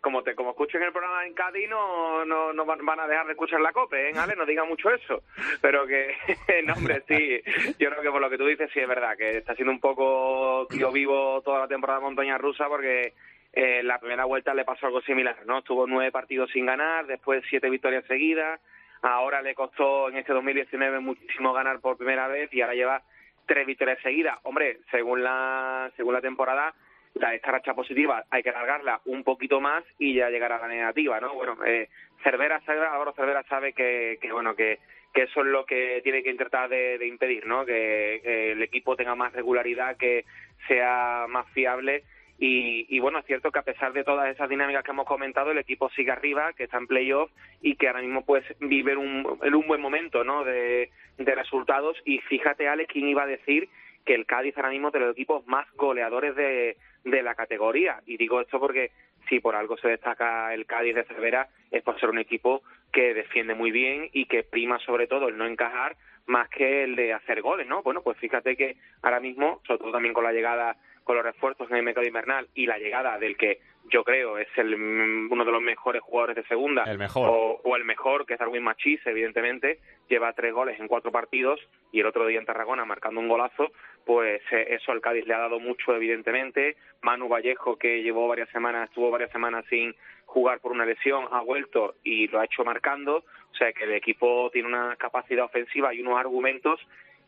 Como te como escuchen el programa en Cádiz, no, no, no van a dejar de escuchar la COPE, ¿eh, Ale? No diga mucho eso. Pero que, no, hombre, sí. Yo creo que por lo que tú dices, sí es verdad, que está siendo un poco tío vivo toda la temporada de montaña rusa porque eh, la primera vuelta le pasó algo similar, ¿no? Tuvo nueve partidos sin ganar, después siete victorias seguidas. Ahora le costó en este 2019 muchísimo ganar por primera vez y ahora lleva tres victorias seguidas. Hombre, según la, según la temporada, la, esta racha positiva hay que alargarla un poquito más y ya llegar a la negativa, ¿no? Bueno, eh, Cervera sabe, Álvaro Cervera sabe que, que bueno, que, que eso es lo que tiene que intentar de, impedir, ¿no? Que el equipo tenga más regularidad, que sea más fiable y, y bueno, es cierto que a pesar de todas esas dinámicas que hemos comentado, el equipo sigue arriba, que está en playoff y que ahora mismo pues vive un, un buen momento, ¿no? De, de resultados y fíjate, Alex, quién iba a decir que el Cádiz ahora mismo es de los equipos más goleadores de, de la categoría. Y digo esto porque si por algo se destaca el Cádiz de Cervera es por ser un equipo que defiende muy bien y que prima sobre todo el no encajar más que el de hacer goles, ¿no? Bueno, pues fíjate que ahora mismo, sobre todo también con la llegada, con los refuerzos en el mercado invernal y la llegada del que yo creo es el mm, uno de los mejores jugadores de segunda. El mejor. o, o el mejor que es Darwin Machís evidentemente. Lleva tres goles en cuatro partidos y el otro día en Tarragona marcando un golazo pues eh, eso al Cádiz le ha dado mucho evidentemente. Manu Vallejo que llevó varias semanas estuvo varias semanas sin jugar por una lesión ha vuelto y lo ha hecho marcando. O sea que el equipo tiene una capacidad ofensiva y unos argumentos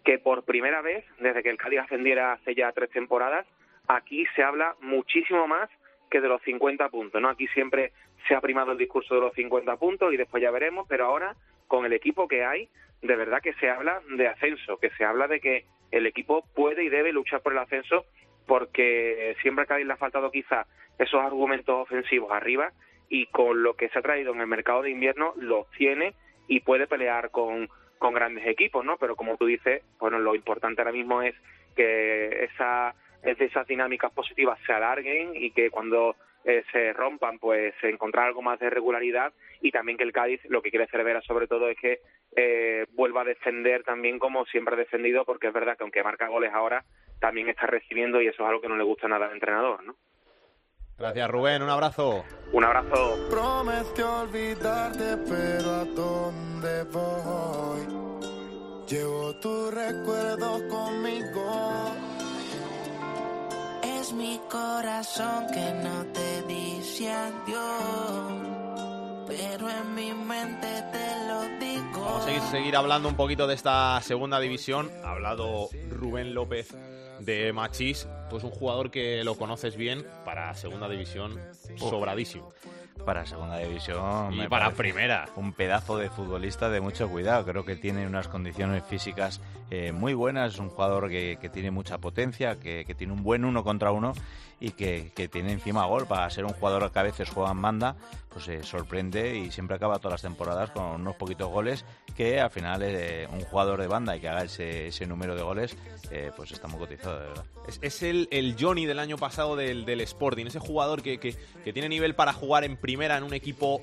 que por primera vez desde que el Cádiz ascendiera hace ya tres temporadas aquí se habla muchísimo más que de los 50 puntos, ¿no? Aquí siempre se ha primado el discurso de los 50 puntos y después ya veremos, pero ahora con el equipo que hay, de verdad que se habla de ascenso, que se habla de que el equipo puede y debe luchar por el ascenso porque siempre a Cádiz le ha faltado quizá esos argumentos ofensivos arriba y con lo que se ha traído en el mercado de invierno los tiene y puede pelear con, con grandes equipos, ¿no? Pero como tú dices, bueno, lo importante ahora mismo es que esa es de esas dinámicas positivas se alarguen y que cuando eh, se rompan, pues encontrar algo más de regularidad y también que el Cádiz lo que quiere Cervera sobre todo es que eh, vuelva a defender también como siempre ha defendido, porque es verdad que aunque marca goles ahora, también está recibiendo y eso es algo que no le gusta nada al entrenador, ¿no? Gracias, Rubén. Un abrazo. Un abrazo. Prometió olvidarte, pero ¿a dónde voy? Llevo tus recuerdos conmigo. Es mi corazón que no te dice adiós, pero en mi mente te lo digo. Vamos a seguir, seguir hablando un poquito de esta segunda división. Ha hablado Rubén López de Machís. Tú es un jugador que lo conoces bien para segunda división, sobradísimo. Para segunda división. Y para primera. Un pedazo de futbolista de mucho cuidado. Creo que tiene unas condiciones físicas eh, muy buenas. Es un jugador que, que tiene mucha potencia, que, que tiene un buen uno contra uno y que, que tiene encima gol para ser un jugador que a veces juega en banda, pues se sorprende y siempre acaba todas las temporadas con unos poquitos goles que al final eh, un jugador de banda y que haga ese, ese número de goles, eh, pues está muy cotizado, de verdad. Es, es el, el Johnny del año pasado del, del Sporting, ese jugador que, que, que tiene nivel para jugar en primera en un equipo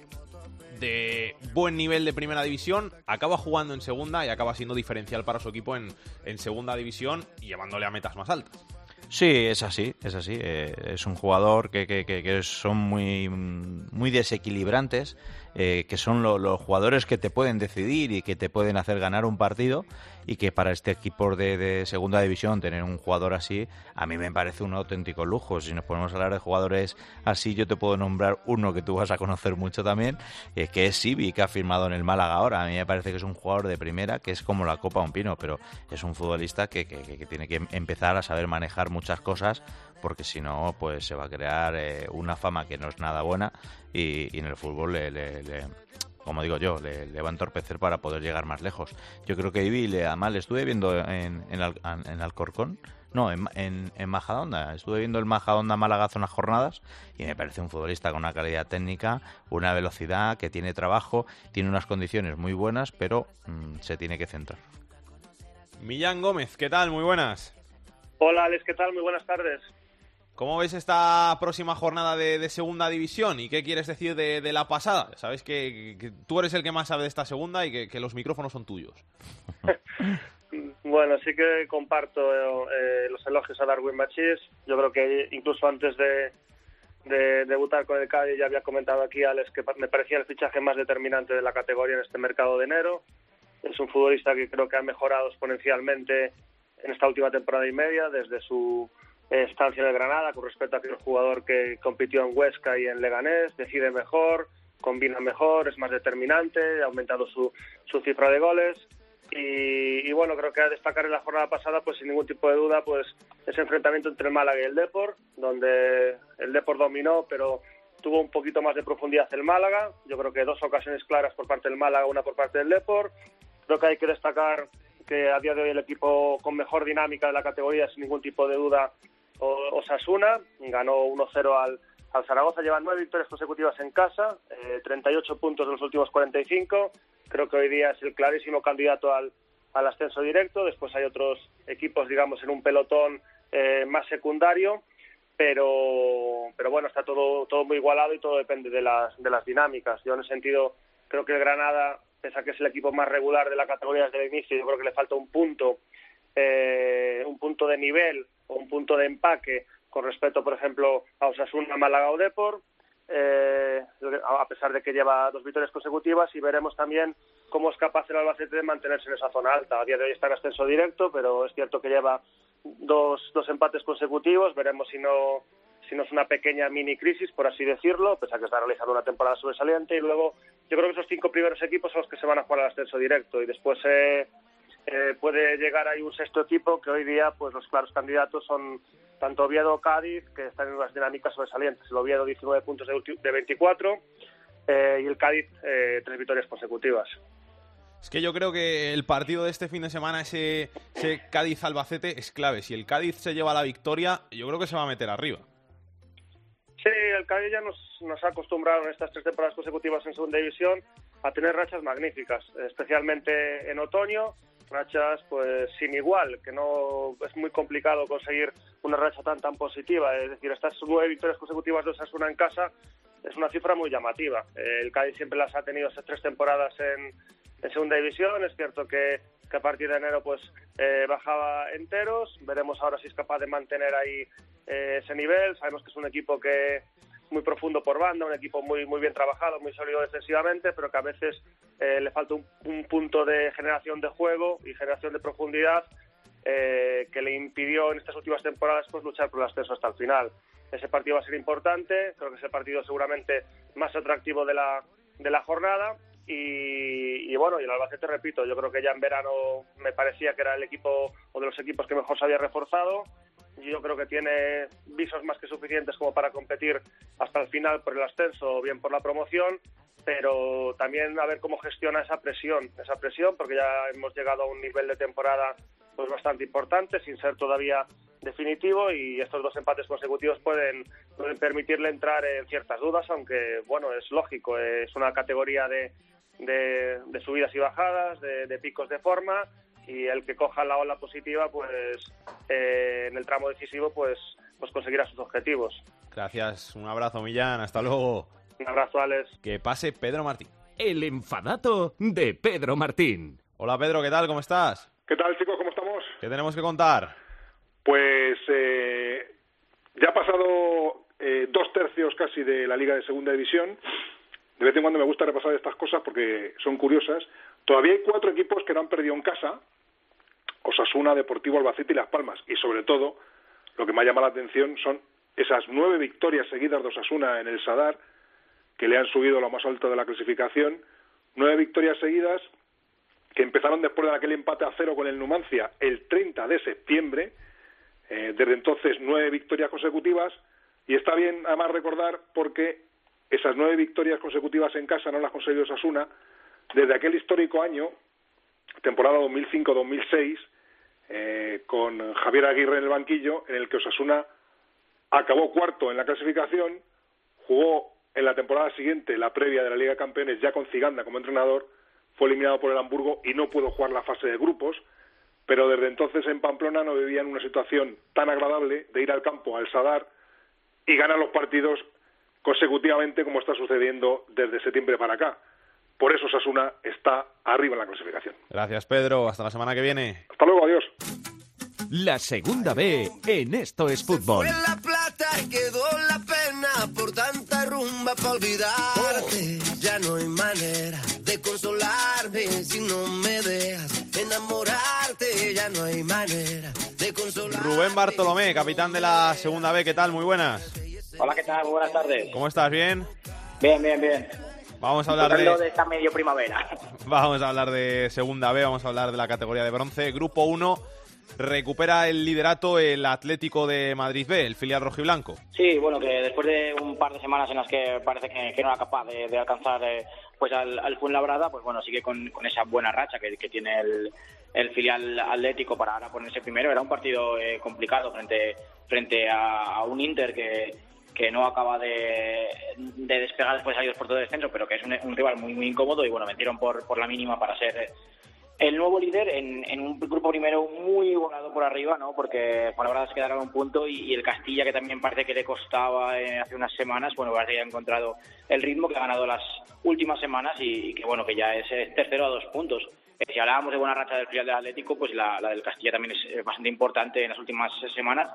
de buen nivel de primera división, acaba jugando en segunda y acaba siendo diferencial para su equipo en, en segunda división y llevándole a metas más altas. Sí, es así, es así. Eh, es un jugador que, que, que son muy, muy desequilibrantes, eh, que son lo- los jugadores que te pueden decidir y que te pueden hacer ganar un partido y que para este equipo de, de segunda división tener un jugador así, a mí me parece un auténtico lujo. Si nos ponemos a hablar de jugadores así, yo te puedo nombrar uno que tú vas a conocer mucho también, eh, que es Sibi, que ha firmado en el Málaga ahora. A mí me parece que es un jugador de primera, que es como la Copa Un Pino, pero es un futbolista que- que- que tiene que empezar a saber manejar muchas cosas, porque si no, pues se va a crear eh, una fama que no es nada buena y, y en el fútbol le- le- le, como digo yo, le, le va a entorpecer para poder llegar más lejos. Yo creo que Ibi, le, además, le estuve viendo en, en, Al- en Alcorcón, no, en, en, en Majadahonda. Estuve viendo el Majadahonda Málaga hace unas jornadas y me parece un futbolista con una calidad técnica, una velocidad, que tiene trabajo, tiene unas condiciones muy buenas, pero mm, se tiene que centrar. Millán Gómez, ¿qué tal? Muy buenas. Hola Alex, ¿qué tal? Muy buenas tardes. ¿Cómo ves esta próxima jornada de, de segunda división y qué quieres decir de, de la pasada? Sabes que, que tú eres el que más sabe de esta segunda y que, que los micrófonos son tuyos. Bueno, sí que comparto eh, los elogios a Darwin Machís. Yo creo que incluso antes de, de debutar con el Cádiz ya había comentado aquí, Alex, que me parecía el fichaje más determinante de la categoría en este mercado de enero. Es un futbolista que creo que ha mejorado exponencialmente en esta última temporada y media, desde su estancia en el Granada, con respecto a aquel jugador que compitió en Huesca y en Leganés, decide mejor, combina mejor, es más determinante, ha aumentado su, su cifra de goles. Y, bueno, creo que a destacar en la jornada pasada, pues sin ningún tipo de duda, pues ese enfrentamiento entre el Málaga y el Depor, donde el Depor dominó, pero tuvo un poquito más de profundidad el Málaga. Yo creo que dos ocasiones claras por parte del Málaga, una por parte del Depor. Creo que hay que destacar que a día de hoy el equipo con mejor dinámica de la categoría, sin ningún tipo de duda, Osasuna. Ganó 1-0 al, al Zaragoza. Lleva nueve victorias consecutivas en casa, eh, 38 puntos de los últimos 45. Creo que hoy día es el clarísimo candidato al, al ascenso directo. Después hay otros equipos, digamos, en un pelotón eh, más secundario. Pero, pero bueno, está todo, todo muy igualado y todo depende de las, de las dinámicas. Yo en ese sentido creo que el Granada, pese a que es el equipo más regular de la categoría desde el inicio, yo creo que le falta un punto, eh, un punto de nivel o un punto de empaque con respecto, por ejemplo, a Osasuna, Málaga o Depor, eh, a pesar de que lleva dos victorias consecutivas y veremos también cómo es capaz el Albacete de mantenerse en esa zona alta. A día de hoy está en ascenso directo, pero es cierto que lleva dos, dos empates consecutivos. Veremos si no si no es una pequeña mini crisis, por así decirlo, pese a que está realizando una temporada sobresaliente. Y luego, yo creo que esos cinco primeros equipos son los que se van a jugar al ascenso directo. Y después eh, eh, puede llegar ahí un sexto equipo que hoy día, pues los claros candidatos son tanto Oviedo o Cádiz, que están en unas dinámicas sobresalientes. El Oviedo 19 puntos de, de 24 eh, y el Cádiz eh, tres victorias consecutivas. Es que yo creo que el partido de este fin de semana, ese, ese Cádiz-Albacete, es clave. Si el Cádiz se lleva la victoria, yo creo que se va a meter arriba. Sí, el Cádiz ya nos, nos ha acostumbrado en estas tres temporadas consecutivas en segunda división a tener rachas magníficas, especialmente en otoño, rachas pues sin igual, que no es muy complicado conseguir una racha tan tan positiva. Es decir, estas nueve victorias consecutivas de Osasuna en casa es una cifra muy llamativa. El Cádiz siempre las ha tenido esas tres temporadas en, en segunda división. Es cierto que, que a partir de enero pues eh, bajaba enteros. Veremos ahora si es capaz de mantener ahí eh, ese nivel. Sabemos que es un equipo que muy profundo por banda, un equipo muy muy bien trabajado, muy sólido defensivamente, pero que a veces eh, le falta un, un punto de generación de juego y generación de profundidad eh, que le impidió en estas últimas temporadas pues luchar por el ascenso hasta el final. Ese partido va a ser importante, creo que es el partido seguramente más atractivo de la, de la jornada y, y bueno, y el Albacete, repito, yo creo que ya en verano me parecía que era el equipo o de los equipos que mejor se había reforzado. Yo creo que tiene visos más que suficientes como para competir hasta el final por el ascenso o bien por la promoción, pero también a ver cómo gestiona esa presión, esa presión, porque ya hemos llegado a un nivel de temporada pues bastante importante, sin ser todavía definitivo y estos dos empates consecutivos pueden, permitirle entrar en ciertas dudas, aunque bueno, es lógico, es una categoría de, de, subidas y bajadas, de, de picos de forma y el que coja la ola positiva, pues eh, en el tramo decisivo, pues, pues conseguirá sus objetivos. Gracias, un abrazo Millán, hasta luego. Un abrazo, Alex. Que pase Pedro Martín. El enfadato de Pedro Martín. Hola Pedro, ¿qué tal? ¿Cómo estás? ¿Qué tal, chicos? ¿Cómo estamos? ¿Qué tenemos que contar? Pues eh, ya ha pasado eh, dos tercios casi de la Liga de Segunda División. De vez en cuando me gusta repasar estas cosas porque son curiosas. Todavía hay cuatro equipos que no han perdido en casa. Osasuna, Deportivo Albacete y Las Palmas. Y sobre todo, lo que me ha llamado la atención son esas nueve victorias seguidas de Osasuna en el Sadar, que le han subido a lo más alto de la clasificación. Nueve victorias seguidas que empezaron después de aquel empate a cero con el Numancia el 30 de septiembre. Eh, desde entonces, nueve victorias consecutivas. Y está bien, además, recordar porque esas nueve victorias consecutivas en casa no las ha conseguido Osasuna desde aquel histórico año, temporada 2005-2006, eh, con Javier Aguirre en el banquillo, en el que Osasuna acabó cuarto en la clasificación, jugó en la temporada siguiente la previa de la Liga de Campeones ya con Ciganda como entrenador, fue eliminado por el Hamburgo y no pudo jugar la fase de grupos, pero desde entonces en Pamplona no vivían una situación tan agradable de ir al campo al Sadar y ganar los partidos consecutivamente como está sucediendo desde septiembre para acá. Por eso Sasuna está arriba en la clasificación. Gracias Pedro, hasta la semana que viene. Hasta luego, adiós. La segunda B en Esto es Fútbol. la plata y quedó la pena por tanta rumba para olvidarte. Ya no hay manera de consolarme si no me dejas enamorarte. Ya no hay manera de consolarme. Rubén Bartolomé, capitán de la segunda B, ¿qué tal? Muy buenas. Hola, ¿qué tal? Muy buenas tardes. ¿Cómo estás? ¿Bien? Bien, bien, bien. Vamos a hablar de, de esta medio primavera. vamos a hablar de segunda B, vamos a hablar de la categoría de bronce. Grupo 1 recupera el liderato el Atlético de Madrid B, el filial rojiblanco. Sí, bueno, que después de un par de semanas en las que parece que, que no era capaz de, de alcanzar eh, pues al, al Fuenlabrada, pues bueno, sigue con, con esa buena racha que, que tiene el, el filial atlético para ahora ponerse primero. Era un partido eh, complicado frente, frente a, a un Inter que, que no acaba de, de despegar después de salir por todo el descenso, pero que es un, un rival muy muy incómodo y bueno, metieron por, por la mínima para ser el nuevo líder en, un grupo primero muy igualado por arriba, ¿no? Porque por ahora se quedaron un punto y, el Castilla, que también parece que le costaba eh, hace unas semanas, bueno, parece que ha encontrado el ritmo que ha ganado las últimas semanas y, que bueno, que ya es, eh, tercero a dos puntos. Eh, si hablábamos de buena racha del filial del Atlético, pues la, la del Castilla también es bastante importante en las últimas semanas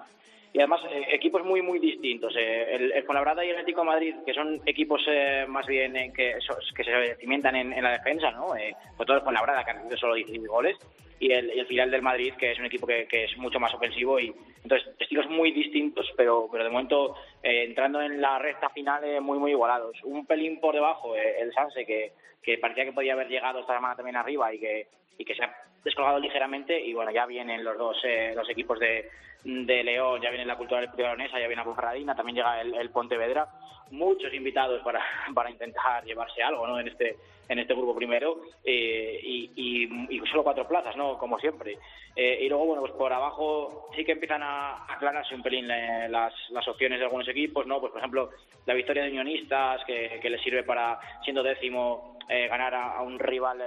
y además eh, equipos muy muy distintos. Eh, el, el Fuenlabrada y el Atlético Madrid que son equipos eh, más bien eh, que, que se cimentan en, en la defensa no sobre todo el Fuenlabrada que ha recibido solo 16 goles y el, el filial del Madrid que es un equipo que, que es mucho más ofensivo y entonces estilos muy distintos pero pero de momento entrando en la recta final muy muy igualados. Un pelín por debajo el Sanse que que parecía que podía haber llegado esta semana también arriba y que y que se ha descolgado ligeramente y bueno ya vienen los dos eh, los equipos de, de León ya viene la cultura leonesa ya viene Ponferradina también llega el, Pontevedra. Muchos invitados para, para intentar llevarse algo ¿no? en este en este grupo primero eh, y, solo cuatro plazas no como siempre. Eh, y luego bueno pues por abajo sí que empiezan a aclararse un pelín eh, las, las opciones de algunos equipos no pues por ejemplo la victoria de Unionistas que, que les sirve para siendo décimo eh, ganar a, a un rival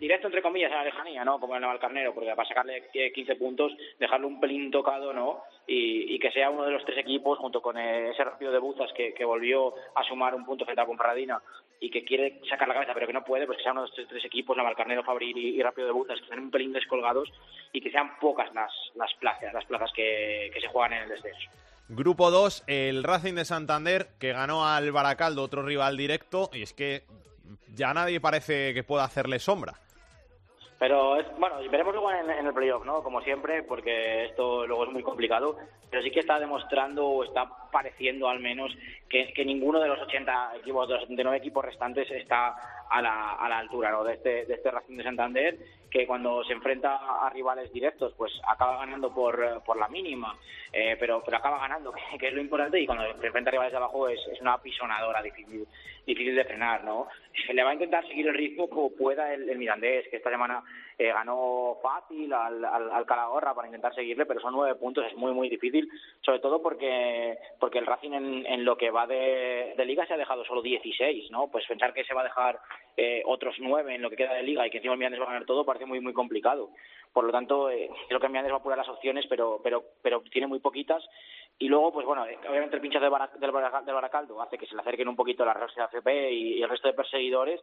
directo entre comillas en la lejanía, ¿no? Como el Navalcarnero, porque para sacarle eh, 15 puntos, dejarlo un pelín tocado, ¿no? Y, que sea uno de los tres equipos, junto con eh, ese rápido de Buzas que, volvió a sumar un punto frente a Ponferradina y que quiere sacar la cabeza, pero que no puede, pues que sea uno de los tres, tres equipos, Navalcarnero, Fabril y, y Rápido de Buzas, que estén un pelín descolgados y que sean pocas las, las plazas, las plazas que, que se juegan en el descenso. Grupo 2, el Racing de Santander, que ganó al Baracaldo, otro rival directo, y es que ya nadie parece que pueda hacerle sombra. Pero es, bueno, veremos luego en, en el playoff, ¿no? Como siempre, porque esto luego es muy complicado. Pero sí que está demostrando, o está pareciendo al menos, que, que ninguno de los 80 equipos, de los 79 equipos restantes está a la, a la altura, ¿no? De este, de este Racing de Santander, que cuando se enfrenta a rivales directos, pues acaba ganando por, por la mínima, eh, pero, pero acaba ganando, que, es lo importante, y cuando se enfrenta a rivales de abajo es, es una pisonadora difícil, difícil de frenar, ¿no? Le va a intentar seguir el ritmo como pueda el, el Mirandés, que esta semana eh, ganó fácil al, al, al, Calahorra para intentar seguirle, pero son nueve puntos, es muy, muy difícil, sobre todo porque, porque el Racing en, en lo que va de, liga se ha dejado solo 16, ¿no? Pues pensar que se va a dejar eh, otros nueve en lo que queda de liga y que encima el Mirandés va a ganar todo parece muy, muy complicado. Por lo tanto, eh, creo que el Mirandés va a apurar las opciones, pero, pero, pero tiene muy poquitas. Y luego, pues bueno, obviamente el pinchazo del, Barac del, Barac del Baracaldo hace que se le acerquen un poquito la Rosa FP y, y el resto de perseguidores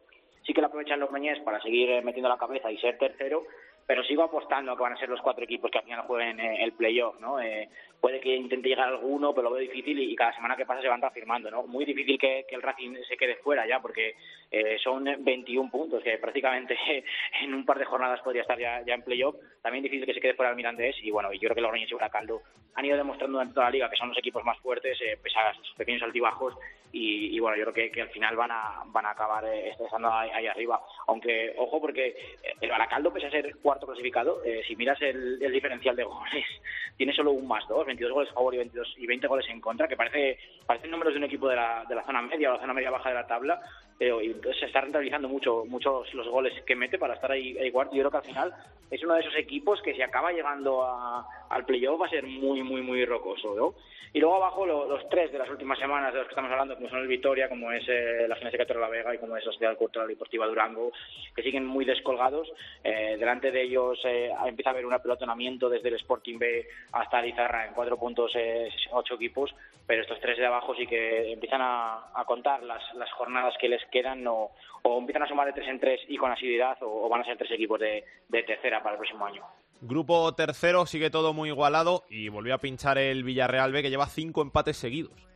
sí que lo aprovechan los Meñés para seguir eh, metiendo la cabeza y ser tercero, pero sigo apostando a que van a ser los cuatro equipos que al final jueguen eh, el playoff, ¿no? Eh, puede que intente llegar alguno, pero lo veo difícil y, y, cada semana que pasa se van reafirmando, ¿no? Muy difícil que, que el Racing se quede fuera ya, porque eh, son 21 puntos, que prácticamente en un par de jornadas podría estar ya, ya en playoff. También difícil que se quede fuera el Mirandés y bueno, yo creo que los Reñes y Baracaldo han ido demostrando durante toda la liga que son los equipos más fuertes, eh, pese a sus pequeños altibajos y, y, bueno, yo creo que, que, al final van a, van a acabar eh, estando ahí, ahí, arriba. Aunque, ojo, porque el Baracaldo, pese a ser cuarto clasificado, eh, si miras el, el, diferencial de goles, tiene solo un más dos, 22 goles a favor y, 22, y 20 goles en contra, que parece parecen números de un equipo de la, de la zona media o la zona media baja de la tabla, pero entonces se está rentabilizando mucho muchos los goles que mete para estar ahí, ahí cuarto. Yo creo que al final es uno de esos equipos que si acaba llegando a, al playoff va a ser muy, muy, muy rocoso, ¿no? Y luego abajo lo, los tres de las últimas semanas de los que estamos hablando, como son el Vitoria, como es eh, la Gimnasia de La Vega y como es la Sociedad Cultural Deportiva Durango, que siguen muy descolgados. Eh, delante de ellos eh, empieza a haber un apelotonamiento desde el Sporting B hasta Lizarra en cuatro puntos, eh, ocho equipos, pero estos tres de abajo sí que empiezan a, contar las, jornadas que les quedan o, empiezan a sumar de tres en tres y con asiduidad o, o van a ser tres equipos de, de tercera para el próximo año. Grupo tercero, sigue todo muy igualado y volvió a pinchar el Villarreal B que lleva cinco empates seguidos.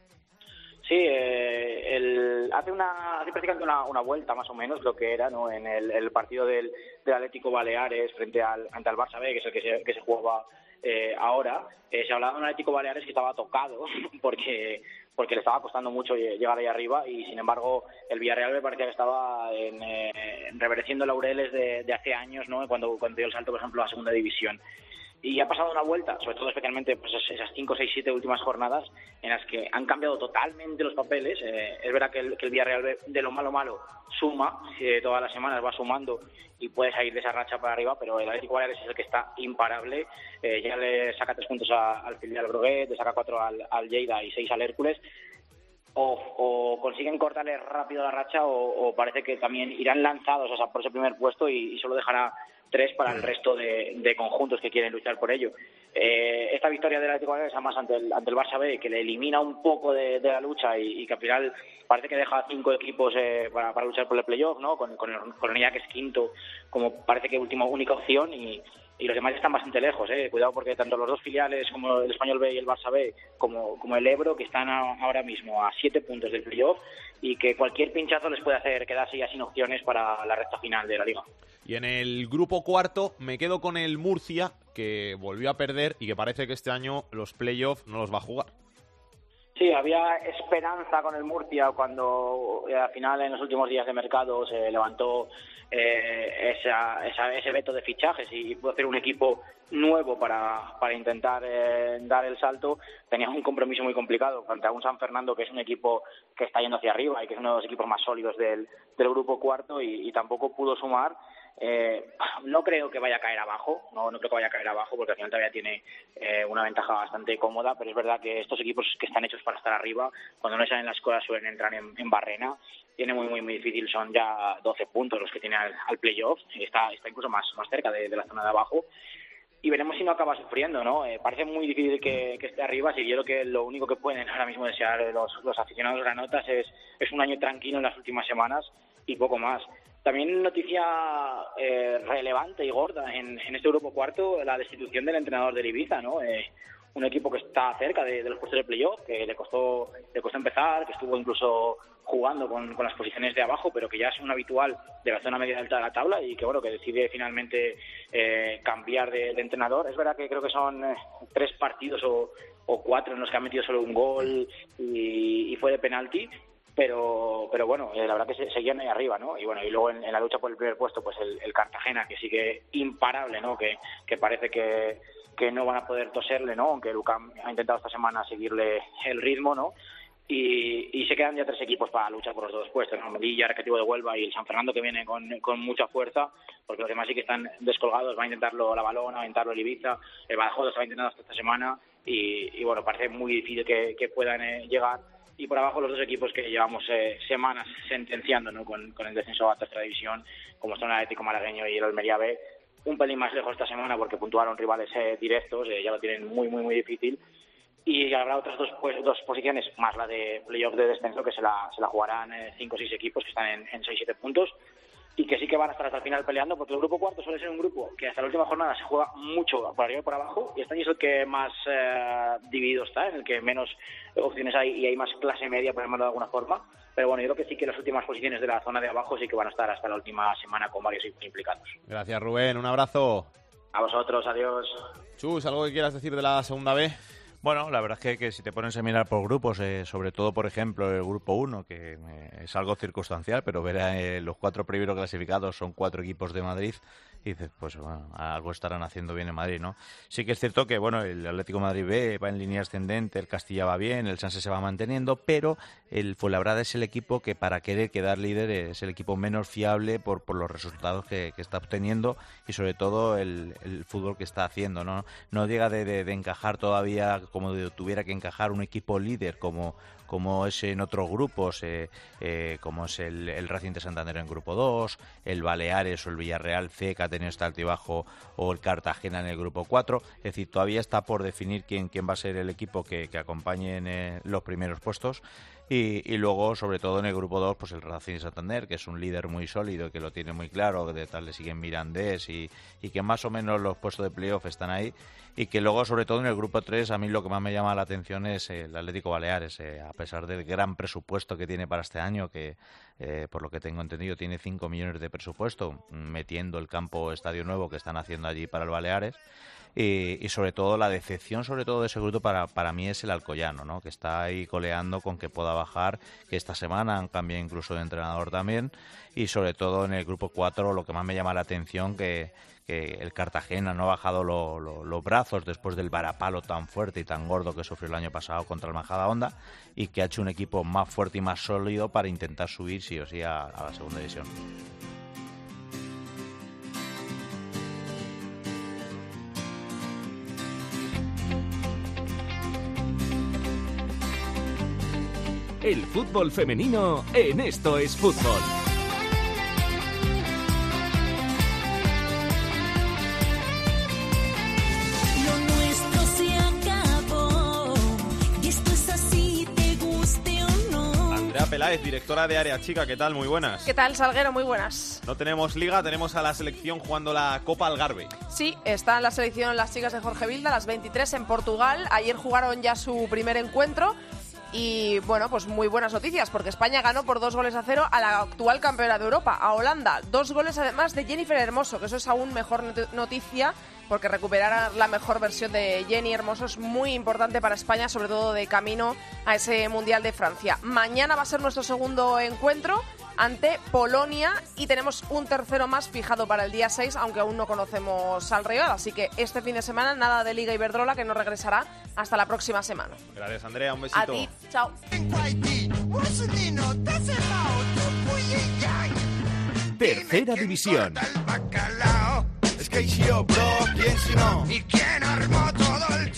Sí, eh, el, hace una hace prácticamente una, vuelta más o menos lo que era no en el, el partido del, del, Atlético Baleares frente al ante al Barça B, que es el que se, que se jugaba eh, ahora. Eh, se hablaba de un Atlético Baleares que estaba tocado porque porque le estaba costando mucho llegar ahí arriba y sin embargo el Villarreal me parecía que estaba en, eh, revereciendo laureles de, de, hace años, ¿no? Cuando, cuando dio el salto, por ejemplo, a segunda división. Y ha pasado una vuelta, sobre todo especialmente pues, esas 5, 6, 7 últimas jornadas en las que han cambiado totalmente los papeles. Eh, es verdad que el, que el Villarreal de lo malo malo suma, eh, todas las semanas va sumando y puede salir de esa racha para arriba, pero el Atlético Baleares es el que está imparable. Eh, ya le saca tres puntos al filial Broguet, le saca cuatro al, al Lleida y seis al Hércules. O, consiguen cortarle rápido la racha o, parece que también irán lanzados o por ese primer puesto y, y solo dejará tres para el resto de, de, conjuntos que quieren luchar por ello. Eh, esta victoria del Atlético de Madrid más ante el, ante el Barça B, que le elimina un poco de, de la lucha y, y, que al final parece que deja cinco equipos eh, para, para, luchar por el playoff, ¿no? Con, con, el, con el que es quinto, como parece que última única opción y, y los demás están bastante lejos, eh. Cuidado porque tanto los dos filiales como el Español B y el Barça B, como, como el Ebro, que están a, ahora mismo a siete puntos del playoff y que cualquier pinchazo les puede hacer quedarse ya sin opciones para la recta final de la liga. Y en el grupo cuarto me quedo con el Murcia, que volvió a perder y que parece que este año los playoffs no los va a jugar. Sí, había esperanza con el Murcia cuando eh, al final en los últimos días de mercado se levantó eh, esa, esa, ese veto de fichajes y pudo hacer un equipo nuevo para, para intentar eh, dar el salto, tenía un compromiso muy complicado frente a un San Fernando que es un equipo que está yendo hacia arriba y que es uno de los equipos más sólidos del, grupo cuarto y tampoco pudo sumar eh, no creo que vaya a caer abajo, no, no creo que vaya a caer abajo porque al final todavía tiene eh, una ventaja bastante cómoda, pero es verdad que estos equipos que están hechos para estar arriba, cuando no salen las cosas suelen entrar en, en barrena, tiene muy, muy, muy difícil, son ya 12 puntos los que tiene al, playoff, está, está incluso más, más cerca de, la zona de abajo y veremos si no acaba sufriendo, ¿no? Eh, parece muy difícil que, que, esté arriba, si yo creo que lo único que pueden ahora mismo desear los, los aficionados granotas es, es un año tranquilo en las últimas semanas y poco más. También noticia eh, relevante y gorda en, en, este grupo cuarto, la destitución del entrenador del Ibiza, ¿no? Eh, un equipo que está cerca de, de los puestos de playoff, que le costó, le costó empezar, que estuvo incluso jugando con, las posiciones de abajo, pero que ya es un habitual de la zona media alta de la tabla y que bueno que decide finalmente eh, cambiar de, de, entrenador. Es verdad que creo que son eh, tres partidos o, o, cuatro en los que ha metido solo un gol y, y fue de penalti, pero pero bueno eh, la verdad que se, seguían ahí arriba no y bueno y luego en, la lucha por el primer puesto pues el, Cartagena que sigue imparable no que, que parece que, que no van a poder toserle no aunque Lucam ha intentado esta semana seguirle el ritmo no y, se quedan ya tres equipos para luchar por los dos puestos, ¿no? Melilla, Recreativo de Huelva y el San Fernando que viene con, con mucha fuerza, porque los demás sí que están descolgados, va a intentarlo la Balona, va a intentarlo el Ibiza, el Badajoz lo intentando hasta esta semana y, bueno, parece muy difícil que, puedan eh, llegar y por abajo los dos equipos que llevamos eh, semanas sentenciando ¿no? con, el descenso a tercera división, como son el Atlético Malagueño y el Almería B, un pelín más lejos esta semana porque puntuaron rivales eh, directos, ya lo tienen muy, muy, muy difícil y habrá otras dos, pues, dos posiciones, más la de playoff de descenso, que se la, se la jugarán eh, cinco o seis equipos que están en, en 6-7 puntos y que sí que van a estar hasta el final peleando, porque el grupo cuarto suele ser un grupo que hasta la última jornada se juega mucho por arriba y por abajo, y este año es el que más eh, dividido está, en el que menos opciones hay y hay más clase media, por llamarlo de alguna forma. Pero bueno, yo creo que sí que las últimas posiciones de la zona de abajo sí que van a estar hasta la última semana con varios implicados. Gracias, Rubén. Un abrazo. A vosotros, adiós. Chus, ¿algo que quieras decir de la segunda B? Bueno, la verdad es que, si te pones a mirar por grupos, eh, sobre todo, por ejemplo, el grupo 1, que eh, es algo circunstancial, pero ver eh, los cuatro primeros clasificados son cuatro equipos de Madrid, y dices, pues bueno, algo estarán haciendo bien en Madrid, ¿no? Sí que es cierto que, bueno, el Atlético Madrid B va en línea ascendente, el Castilla va bien, el Sanse se va manteniendo, pero el Fuenlabrada es el equipo que para querer quedar líder es el equipo menos fiable por, por los resultados que, está obteniendo y sobre todo el, fútbol que está haciendo, ¿no? No llega de, de encajar todavía como tuviera que encajar un equipo líder como como es en otros grupos, eh, eh, como es el, el, Racing de Santander en grupo 2, el Baleares o el Villarreal C, que ha tenido este altibajo, o el Cartagena en el grupo 4. Es decir, todavía está por definir quién, quién va a ser el equipo que, que acompañe en eh, los primeros puestos. Y, luego, sobre todo en el grupo 2, pues el Racing de Santander, que es un líder muy sólido, que lo tiene muy claro, que de tal le siguen Mirandés y, y que más o menos los puestos de playoff están ahí. Y que luego, sobre todo en el grupo 3, a mí lo que más me llama la atención es el Atlético Baleares, eh, a pesar del gran presupuesto que tiene para este año, que eh, por lo que tengo entendido tiene 5 millones de presupuesto, metiendo el campo Estadio Nuevo que están haciendo allí para el Baleares. Y, sobre todo la decepción sobre todo de ese grupo para, para mí es el Alcoyano, ¿no? que está ahí coleando con que pueda bajar, que esta semana han cambiado incluso de entrenador también y sobre todo en el grupo 4 lo que más me llama la atención que, que el Cartagena no ha bajado los brazos después del varapalo tan fuerte y tan gordo que sufrió el año pasado contra el Majada Honda y que ha hecho un equipo más fuerte y más sólido para intentar subir sí o sí a la segunda división. El fútbol femenino en esto es fútbol. Andrea Peláez, directora de Área Chica, ¿qué tal? Muy buenas. ¿Qué tal, Salguero? Muy buenas. No tenemos liga, tenemos a la selección jugando la Copa Algarve. Sí, está en la selección las chicas de Jorge Vilda, las 23 en Portugal. Ayer jugaron ya su primer encuentro y bueno, pues muy buenas noticias, porque España ganó por dos goles a cero a la actual campeona de Europa, a Holanda. Dos goles además de Jennifer Hermoso, que eso es aún mejor noticia, porque recuperar la mejor versión de Jenny Hermoso es muy importante para España, sobre todo de camino a ese Mundial de Francia. Mañana va a ser nuestro segundo encuentro ante Polonia y tenemos un tercero más fijado para el día 6, aunque aún no conocemos al rival. Así que este fin de semana nada de Liga Iberdrola que no regresará hasta la próxima semana. Gracias, Andrea. Un besito. A ti. Chao. Tercera división. ¿Y quién armó todo el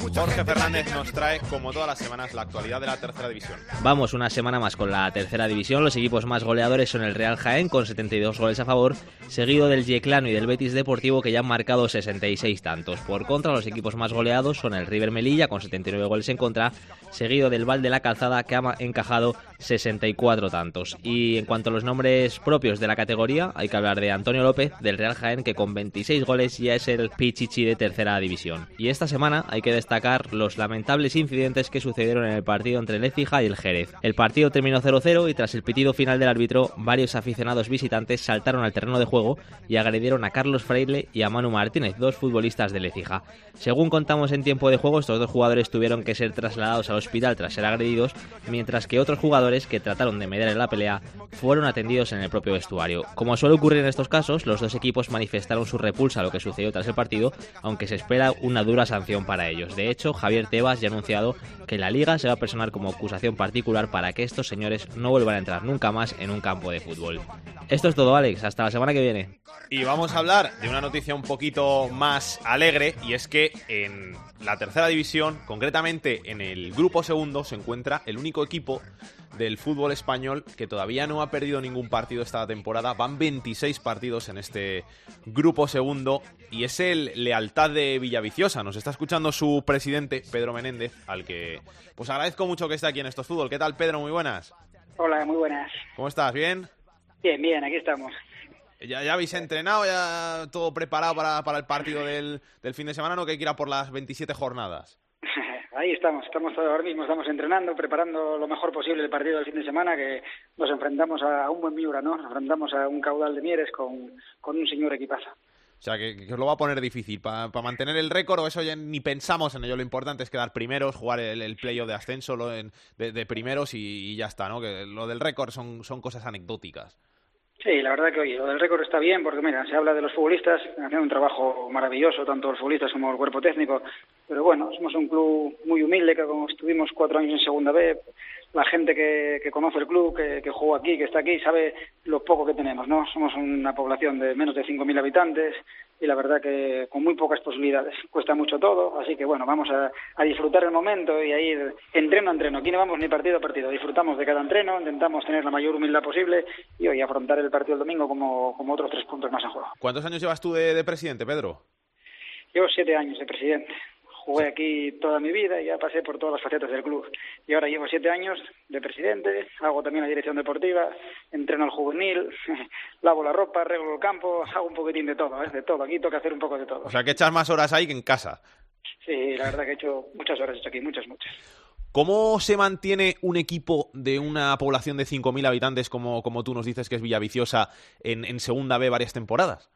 Jorge Fernández nos trae, como todas las semanas, la actualidad de la tercera división. Vamos una semana más con la tercera división. Los equipos más goleadores son el Real Jaén con 72 goles a favor, seguido del Yeclano y del Betis Deportivo que ya han marcado 66 tantos. Por contra, los equipos más goleados son el River Melilla con 79 goles en contra, seguido del Val de la Calzada que ha encajado 64 tantos. Y en cuanto a los nombres propios de la categoría, hay que hablar de Antonio López del Real Jaén que con 26 goles ya es el Pichichi de tercera división. Y esta semana hay que destacar los lamentables incidentes que sucedieron en el partido entre el Écija y el Jerez. El partido terminó 0-0 y tras el pitido final del árbitro, varios aficionados visitantes saltaron al terreno de juego y agredieron a Carlos Freire y a Manu Martínez, dos futbolistas del Écija. Según contamos en tiempo de juego, estos dos jugadores tuvieron que ser trasladados al hospital tras ser agredidos, mientras que otros jugadores que trataron de mediar en la pelea fueron atendidos en el propio vestuario. Como suele ocurrir en estos casos, los dos equipos manifestaron su repulsa a lo que sucedió tras el partido, aunque se espera una dura sanción para ellos. De hecho, Javier Tebas ya ha anunciado que la liga se va a personar como acusación particular para que estos señores no vuelvan a entrar nunca más en un campo de fútbol. Esto es todo, Alex. Hasta la semana que viene. Y vamos a hablar de una noticia un poquito más alegre, y es que en la tercera división, concretamente en el grupo segundo, se encuentra el único equipo del fútbol español que todavía no ha perdido ningún partido esta temporada. Van 26 partidos en este grupo segundo y es el Lealtad de Villaviciosa. Nos está escuchando su presidente, Pedro Menéndez, al que pues agradezco mucho que esté aquí en estos fútbol. ¿Qué tal, Pedro? Muy buenas. Hola, muy buenas. ¿Cómo estás? ¿Bien? Bien, bien, aquí estamos. ¿Ya, ya habéis entrenado? ¿Ya todo preparado para, para el partido del, del fin de semana? ¿No que hay que ir a por las 27 jornadas? Ahí estamos, estamos ahora mismo, estamos entrenando, preparando lo mejor posible el partido del fin de semana, que nos enfrentamos a un buen Miura, ¿no? Nos enfrentamos a un caudal de Mieres con, un señor equipazo. O sea, que, os lo va a poner difícil. Para mantener el récord, o eso ya ni pensamos en ello. Lo importante es quedar primeros, jugar el, playoff de ascenso lo de, primeros y, y ya está, ¿no? Que lo del récord son, son cosas anecdóticas. Sí, la verdad que oye, lo del récord está bien porque mira, se habla de los futbolistas, haciendo un trabajo maravilloso, tanto los futbolistas como el cuerpo técnico, pero bueno, somos un club muy humilde que como estuvimos cuatro años en segunda B, la gente que, que conoce el club, que, que jugó aquí, que está aquí, sabe lo poco que tenemos, ¿no? Somos una población de menos de 5.000 habitantes y la verdad que con muy pocas posibilidades. Cuesta mucho todo, así que bueno, vamos a, a disfrutar el momento y a ir entreno a entreno. Aquí no vamos ni partido a partido, disfrutamos de cada entreno, intentamos tener la mayor humildad posible y hoy afrontar el partido el domingo como, como otros tres puntos más en juego. ¿Cuántos años llevas tú de, de presidente, Pedro? Llevo siete años de presidente. Jugué aquí toda mi vida y ya pasé por todas las facetas del club. Y ahora llevo siete años de presidente, hago también la dirección deportiva, entreno al juvenil, lavo la ropa, arreglo el campo, hago un poquitín de todo, ¿eh? de todo. Aquí toca hacer un poco de todo. O sea, que echas más horas ahí que en casa. Sí, la verdad que he hecho muchas horas he hecho aquí, muchas, muchas. ¿Cómo se mantiene un equipo de una población de 5.000 habitantes, como, como tú nos dices que es Villaviciosa, en, en Segunda B varias temporadas?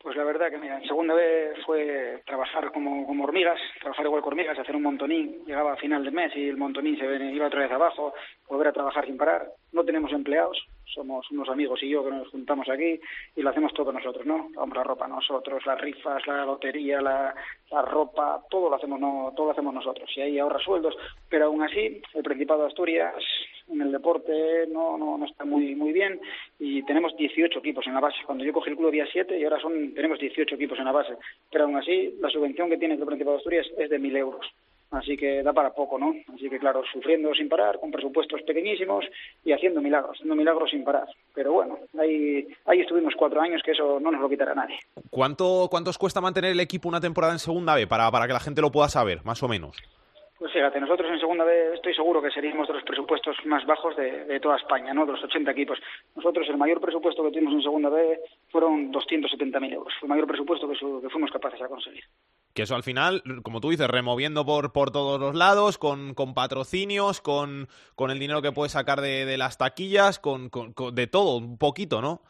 Pues la verdad que, mira, en segunda vez fue trabajar como, como hormigas, trabajar igual que hormigas, hacer un montonín. Llegaba a final de mes y el montonín se iba otra vez abajo, volver a trabajar sin parar. No tenemos empleados, somos unos amigos y yo que nos juntamos aquí y lo hacemos todo nosotros, ¿no? Lavamos la ropa nosotros, las rifas, la lotería, la, la ropa, todo lo hacemos no, todo lo hacemos nosotros. Y ahí ahorra sueldos, pero aún así el Principado de Asturias en el deporte no, no, no está muy muy bien y tenemos 18 equipos en la base. Cuando yo cogí el club había 7 y ahora son tenemos 18 equipos en la base. Pero aún así la subvención que tiene el Principado de Asturias es de 1.000 euros. Así que da para poco, ¿no? Así que claro, sufriendo sin parar, con presupuestos pequeñísimos y haciendo milagros, haciendo milagros sin parar. Pero bueno, ahí, ahí estuvimos cuatro años, que eso no nos lo quitará nadie. ¿Cuánto, ¿Cuánto os cuesta mantener el equipo una temporada en Segunda B? Para, para que la gente lo pueda saber, más o menos. Pues fíjate, nosotros en segunda vez estoy seguro que seríamos de los presupuestos más bajos de, de toda España, ¿no? De los 80 equipos. Nosotros el mayor presupuesto que tuvimos en segunda vez fueron 270.000 euros. Fue el mayor presupuesto que, su- que fuimos capaces de conseguir. Que eso al final, como tú dices, removiendo por, por todos los lados, con, con patrocinios, con, con el dinero que puedes sacar de, de las taquillas, con, con- con- de todo, un poquito, ¿no?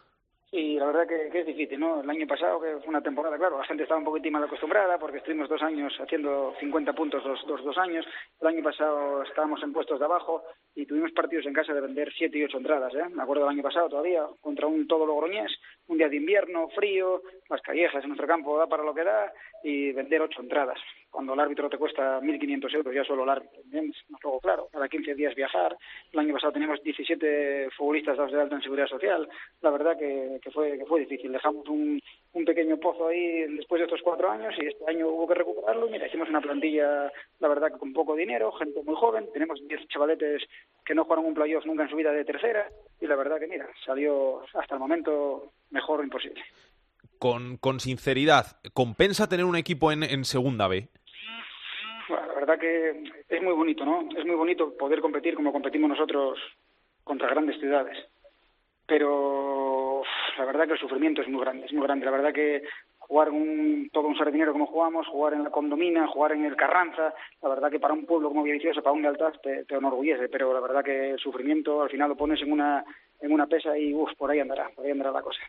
Sí, la verdad que, que es difícil, ¿no? El año pasado, que fue una temporada, claro, la gente estaba un poquitín mal acostumbrada porque estuvimos dos años haciendo 50 puntos los, los dos años. El año pasado estábamos en puestos de abajo y tuvimos partidos en casa de vender siete y ocho entradas, ¿eh? Me acuerdo del año pasado todavía, contra un todo logroñés, un día de invierno, frío, las callejas en nuestro campo da para lo que da y vender ocho entradas. Cuando el árbitro te cuesta 1.500 euros ya solo el árbitro, ¿entiendes? Luego, claro, cada 15 días viajar. El año pasado teníamos 17 futbolistas dados de alta en Seguridad Social. La verdad que, que fue que fue difícil. Dejamos un, un pequeño pozo ahí después de estos cuatro años y este año hubo que recuperarlo. Mira, hicimos una plantilla, la verdad que con poco dinero, gente muy joven. Tenemos 10 chavaletes que no jugaron un playoff nunca en su vida de tercera y la verdad que, mira, salió hasta el momento mejor imposible. Con, con sinceridad, ¿compensa tener un equipo en, en Segunda B? La verdad que es muy bonito, ¿no? Es muy bonito poder competir como competimos nosotros contra grandes ciudades. Pero la verdad que el sufrimiento es muy grande, es muy grande. La verdad que jugar un, todo un sardinero como jugamos, jugar en la Condomina, jugar en el Carranza, la verdad que para un pueblo como Villaviciosa, para un lealtad, te, te enorgullece. Pero la verdad que el sufrimiento al final lo pones en una, en una pesa y uf, por ahí andará, por ahí andará la cosa.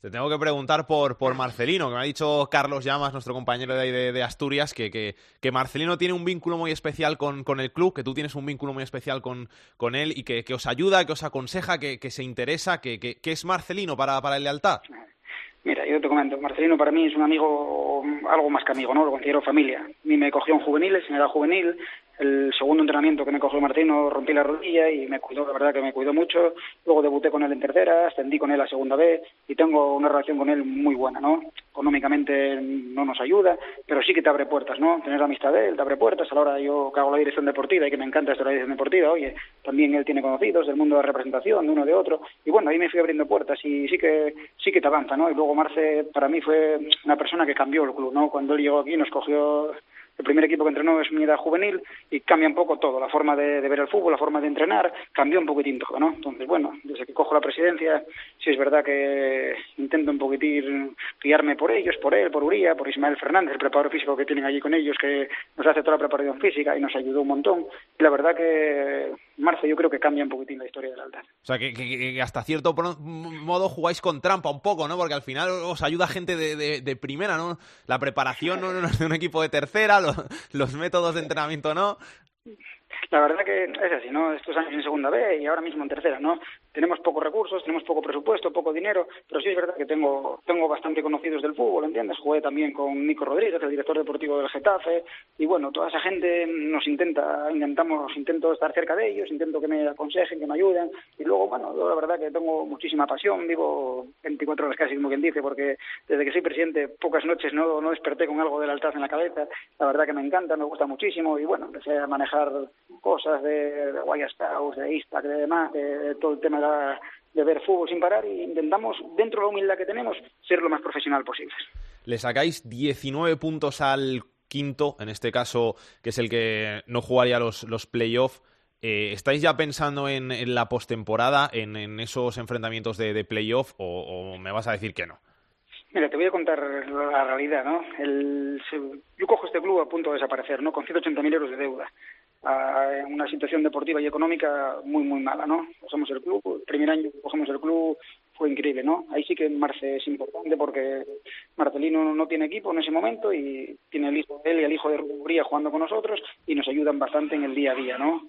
Te tengo que preguntar por, por Marcelino, que me ha dicho Carlos Llamas, nuestro compañero de, de, de Asturias, que, que, que, Marcelino tiene un vínculo muy especial con, con, el club, que tú tienes un vínculo muy especial con, con él y que, que, os ayuda, que os aconseja, que, se interesa, que, es Marcelino para, para el lealtad. Mira, yo te comento, Marcelino para mí es un amigo, algo más que amigo, ¿no? Lo considero familia. A mí me cogió en juveniles, en edad juvenil, el segundo entrenamiento que me cogió Martino rompí la rodilla y me cuidó, la verdad que me cuidó mucho. Luego debuté con él en tercera, ascendí con él a segunda vez y tengo una relación con él muy buena, ¿no? Económicamente no nos ayuda, pero sí que te abre puertas, ¿no? Tener la amistad de él te abre puertas. A la hora yo que hago la dirección deportiva y que me encanta esto de la dirección deportiva, oye, también él tiene conocidos del mundo de la representación, de uno de otro. Y bueno, ahí me fui abriendo puertas y sí que sí que te avanza, ¿no? Y luego Marce para mí fue una persona que cambió el club, ¿no? Cuando él llegó aquí nos cogió el primer equipo que entrenó es mi edad juvenil y cambia un poco todo, la forma de, ver el fútbol, la forma de entrenar, cambió un poquitín todo, ¿no? Entonces, bueno, desde que cojo la presidencia, sí es verdad que intento un poquitín guiarme por ellos, por él, por Uría, por Ismael Fernández, el preparador físico que tienen allí con ellos, que nos hace toda la preparación física y nos ayudó un montón. Y la verdad que Marce yo creo que cambia un poquitín la historia del altar. O sea, que, que, que hasta cierto modo jugáis con trampa un poco, ¿no? Porque al final os ayuda gente de, de, de primera, ¿no? La preparación no, no es de un equipo de tercera, los métodos de entrenamiento no. La verdad que es así, ¿no? Estos años en segunda B y ahora mismo en tercera, ¿no? Tenemos pocos recursos, tenemos poco presupuesto, poco dinero, pero sí es verdad que tengo, tengo bastante conocidos del fútbol, ¿entiendes? Jugué también con Nico Rodríguez, el director deportivo del Getafe, y bueno, toda esa gente nos intenta, intentamos, intento estar cerca de ellos, intento que me aconsejen, que me ayuden, y luego, bueno, la verdad que tengo muchísima pasión, vivo 24 horas casi, como quien dice, porque desde que soy presidente, pocas noches no, no desperté con algo del altar en la cabeza, la verdad que me encanta, me gusta muchísimo, y bueno, empecé a manejar cosas de, de Guaya Scouts, de Instac, de demás, de, todo el tema de, ver fútbol sin parar y intentamos, dentro de la humildad que tenemos, ser lo más profesional posible. Le sacáis 19 puntos al quinto, en este caso, que es el que no jugaría los, los playoffs. Eh, ¿Estáis ya pensando en, en la postemporada, en, en esos enfrentamientos de, de playoff, o, o me vas a decir que no? Mira, te voy a contar la realidad, ¿no? El, yo cojo este club a punto de desaparecer, ¿no? Con 180.000 euros de deuda en una situación deportiva y económica muy, muy mala, ¿no? Cogemos el club, el primer año que cogemos el club fue increíble, ¿no? Ahí sí que Marce es importante porque Marcelino no tiene equipo en ese momento y tiene el hijo de él y el hijo de Rubría jugando con nosotros y nos ayudan bastante en el día a día, ¿no?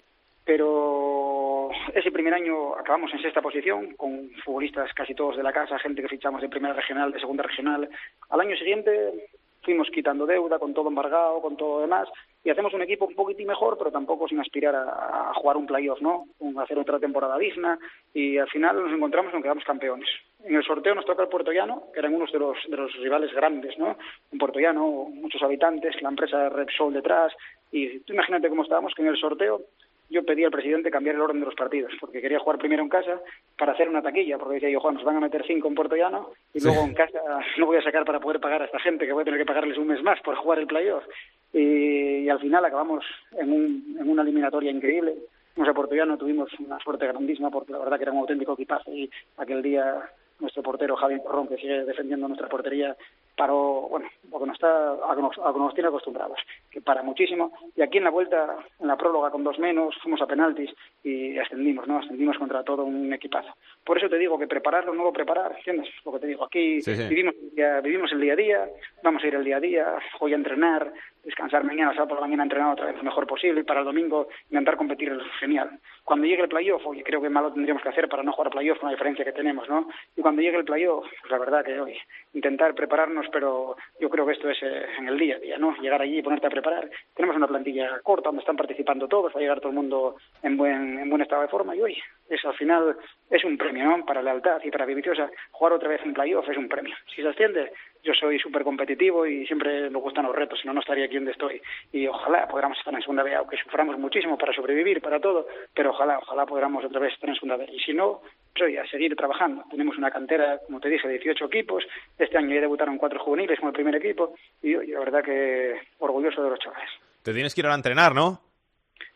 Pero ese primer año acabamos en sexta posición, con futbolistas casi todos de la casa, gente que fichamos de primera regional, de segunda regional. Al año siguiente fuimos quitando deuda, con todo embargado, con todo demás, y hacemos un equipo un poquitín mejor, pero tampoco sin aspirar a, jugar un playoff, ¿no? A hacer otra temporada digna, y al final nos encontramos con que quedamos campeones. En el sorteo nos toca el Puerto Llano, que eran unos de los, de los rivales grandes, ¿no? Un Puerto Llano, muchos habitantes, la empresa Repsol detrás, y tú imagínate cómo estábamos, que en el sorteo yo pedí al presidente cambiar el orden de los partidos, porque quería jugar primero en casa para hacer una taquilla, porque decía yo, Juan, nos van a meter cinco en Puerto Llano y sí. luego en casa no voy a sacar para poder pagar a esta gente, que voy a tener que pagarles un mes más por jugar el playoff. Y, y al final acabamos en, un, en una eliminatoria increíble. Fuimos a Puerto Llano, tuvimos una suerte grandísima, porque la verdad que era un auténtico equipazo y aquel día nuestro portero Javi Porrón, que sigue defendiendo nuestra portería, paró, bueno, lo que nos está, a que nos, a que nos tiene acostumbrados, que para muchísimo. Y aquí en la vuelta, en la próloga con dos menos, fuimos a penaltis y ascendimos, ¿no? Ascendimos contra todo un equipazo. Por eso te digo que prepararlo, no lo preparar, ¿entiendes? Lo que te digo, aquí sí, sí. Vivimos, vivimos el día a día, vamos a ir el día a día, hoy a entrenar, descansar mañana, sábado por la mañana, entrenar otra vez lo mejor posible y para el domingo intentar competir genial. Cuando llegue el playoff, oye, creo que malo tendríamos que hacer para no jugar playoff con la diferencia que tenemos, ¿no? Y cuando llegue el playoff, pues la verdad que hoy intentar prepararnos, pero yo creo que esto es eh, en el día a día, ¿no? Llegar allí y ponerte a preparar. Tenemos una plantilla corta donde están participando todos, va a llegar todo el mundo en buen, en buen estado de forma y hoy, eso al final es un premio, ¿no? Para lealtad y para Viviciosa, jugar otra vez en playoff es un premio. Si se asciende, yo soy súper competitivo y siempre me gustan los retos, si no, no estaría aquí donde estoy. Y ojalá podamos estar en segunda B, aunque suframos muchísimo para sobrevivir, para todo, pero ojalá, ojalá podamos otra vez estar en segunda B. Y si no, soy a seguir trabajando. Tenemos una cantera, como te dije, de 18 equipos. Este año ya debutaron cuatro juveniles como el primer equipo. Y yo, la verdad que orgulloso de los chavales. Te tienes que ir a entrenar, ¿no?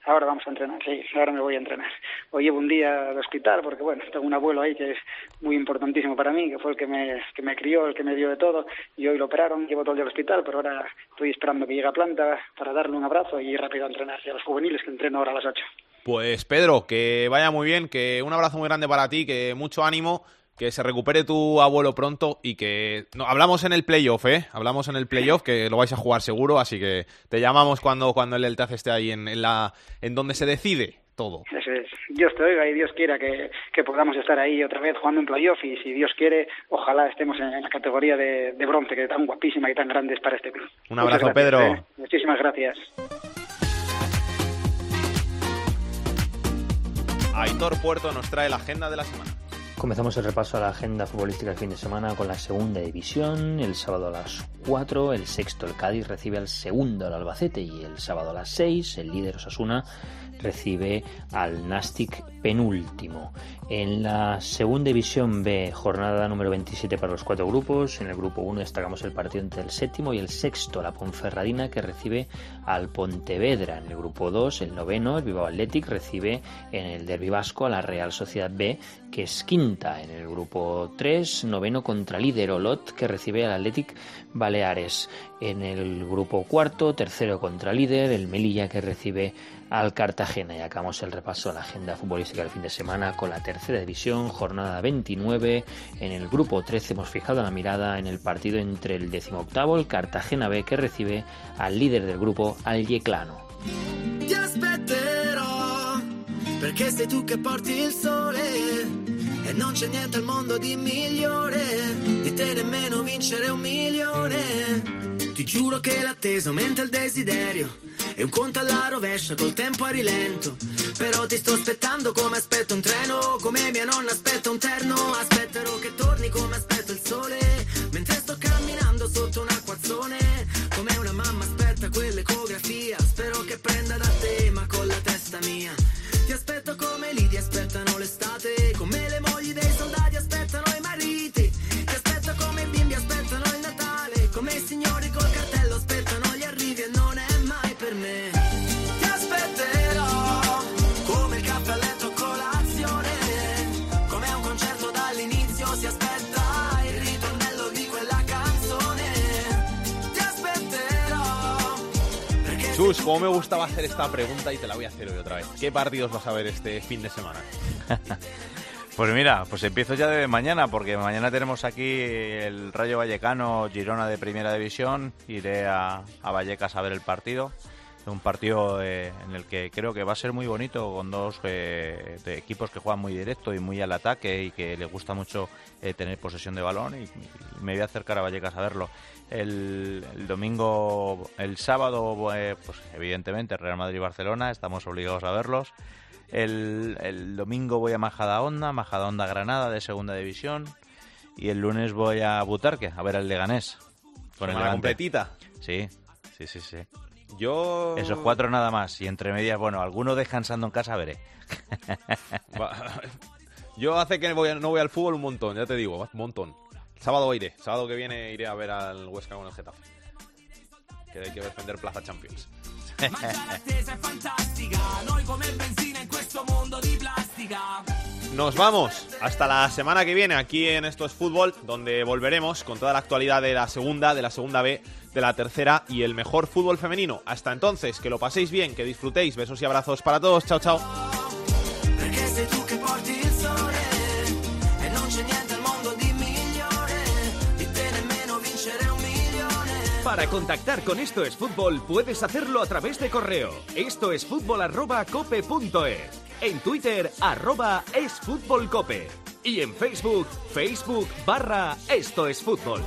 Ahora vamos a entrenar, sí, ahora me voy a entrenar. Hoy llevo un día al hospital porque, bueno, tengo un abuelo ahí que es muy importantísimo para mí, que fue el que me, que me crió, el que me dio de todo, y hoy lo operaron, llevo todo el día al hospital, pero ahora estoy esperando que llegue a planta para darle un abrazo y rápido a entrenar, y a los juveniles que entreno ahora a las 8. Pues Pedro, que vaya muy bien, que un abrazo muy grande para ti, que mucho ánimo que se recupere tu abuelo pronto y que... No, hablamos en el playoff, ¿eh? Hablamos en el playoff, que lo vais a jugar seguro, así que te llamamos cuando, cuando el Eltaz esté ahí en, en, la, en donde se decide todo. Eso es. Dios te oiga y Dios quiera que, que podamos estar ahí otra vez jugando en playoff y si Dios quiere, ojalá estemos en, la categoría de, de, bronce, que tan guapísima y tan grande es para este club. Un abrazo, gracias, Pedro. ¿eh? Muchísimas gracias. Aitor Puerto nos trae la agenda de la semana. Comenzamos el repaso a la agenda futbolística del fin de semana con la segunda división. El sábado a las 4, el sexto, el Cádiz, recibe al segundo, el Albacete, y el sábado a las 6, el líder Osasuna recibe al Nastic penúltimo. En la segunda división B, jornada número 27 para los cuatro grupos. En el grupo 1 destacamos el partido entre el séptimo y el sexto, la Ponferradina, que recibe al Pontevedra. En el grupo 2, el noveno, el Bilbao Athletic, recibe en el Derby Vasco a la Real Sociedad B, que es quinta. En el grupo 3, noveno contra líder Olot, que recibe al Athletic Baleares. En el grupo cuarto, tercero contra líder, el Melilla, que recibe al Cartagena. Y acabamos el repaso a la agenda futbolística del fin de semana con la tercera división, jornada 29. En el grupo 13 hemos fijado la mirada en el partido entre el decimoctavo, el Cartagena B, que recibe al líder del grupo, al Yeclano. Sole e al un. Ti giuro che l'attesa aumenta il desiderio e un conto alla rovescia col tempo a rilento. Però ti sto aspettando come aspetto un treno, come mia nonna aspetta un terno. Aspetterò che torni come aspetto perché Chus, cómo me gustaba hacer esta pregunta y te la voy a hacer hoy otra vez. ¿Qué partidos vas a ver este fin de semana? Pues mira, pues empiezo ya de mañana, porque mañana tenemos aquí el Rayo Vallecano Girona de Primera División. Iré a, a Vallecas a ver el partido. Un partido eh, en el que creo que va a ser muy bonito, con dos eh, de equipos que juegan muy directo y muy al ataque y que les gusta mucho eh, tener posesión de balón. Y, y me voy a acercar a Vallecas a verlo. El, el domingo, el sábado, eh, pues evidentemente Real Madrid-Barcelona, estamos obligados a verlos. El, el domingo voy a Majadahonda, Majadahonda Granada de segunda división. Y el lunes voy a Butarque a ver al Leganés. Con el completita. Sí, sí, sí, sí. Yo. Esos cuatro nada más. Y entre medias, bueno, alguno descansando en casa veré. Yo hace que voy a- no voy al fútbol un montón, ya te digo, un montón. Sábado iré, sábado que viene iré a ver al Huesca con el Getafe. Que hay que defender Plaza Champions. Nos vamos hasta la semana que viene aquí en Esto es Fútbol, donde volveremos con toda la actualidad de la segunda, de la segunda B, de la tercera y el mejor fútbol femenino. Hasta entonces, que lo paséis bien, que disfrutéis. Besos y abrazos para todos. Chao, chao. Para contactar con Esto es Fútbol puedes hacerlo a través de correo. Esto es fútbol arroba cope en Twitter arroba es fútbol cope. Y en Facebook, Facebook barra Esto es Fútbol.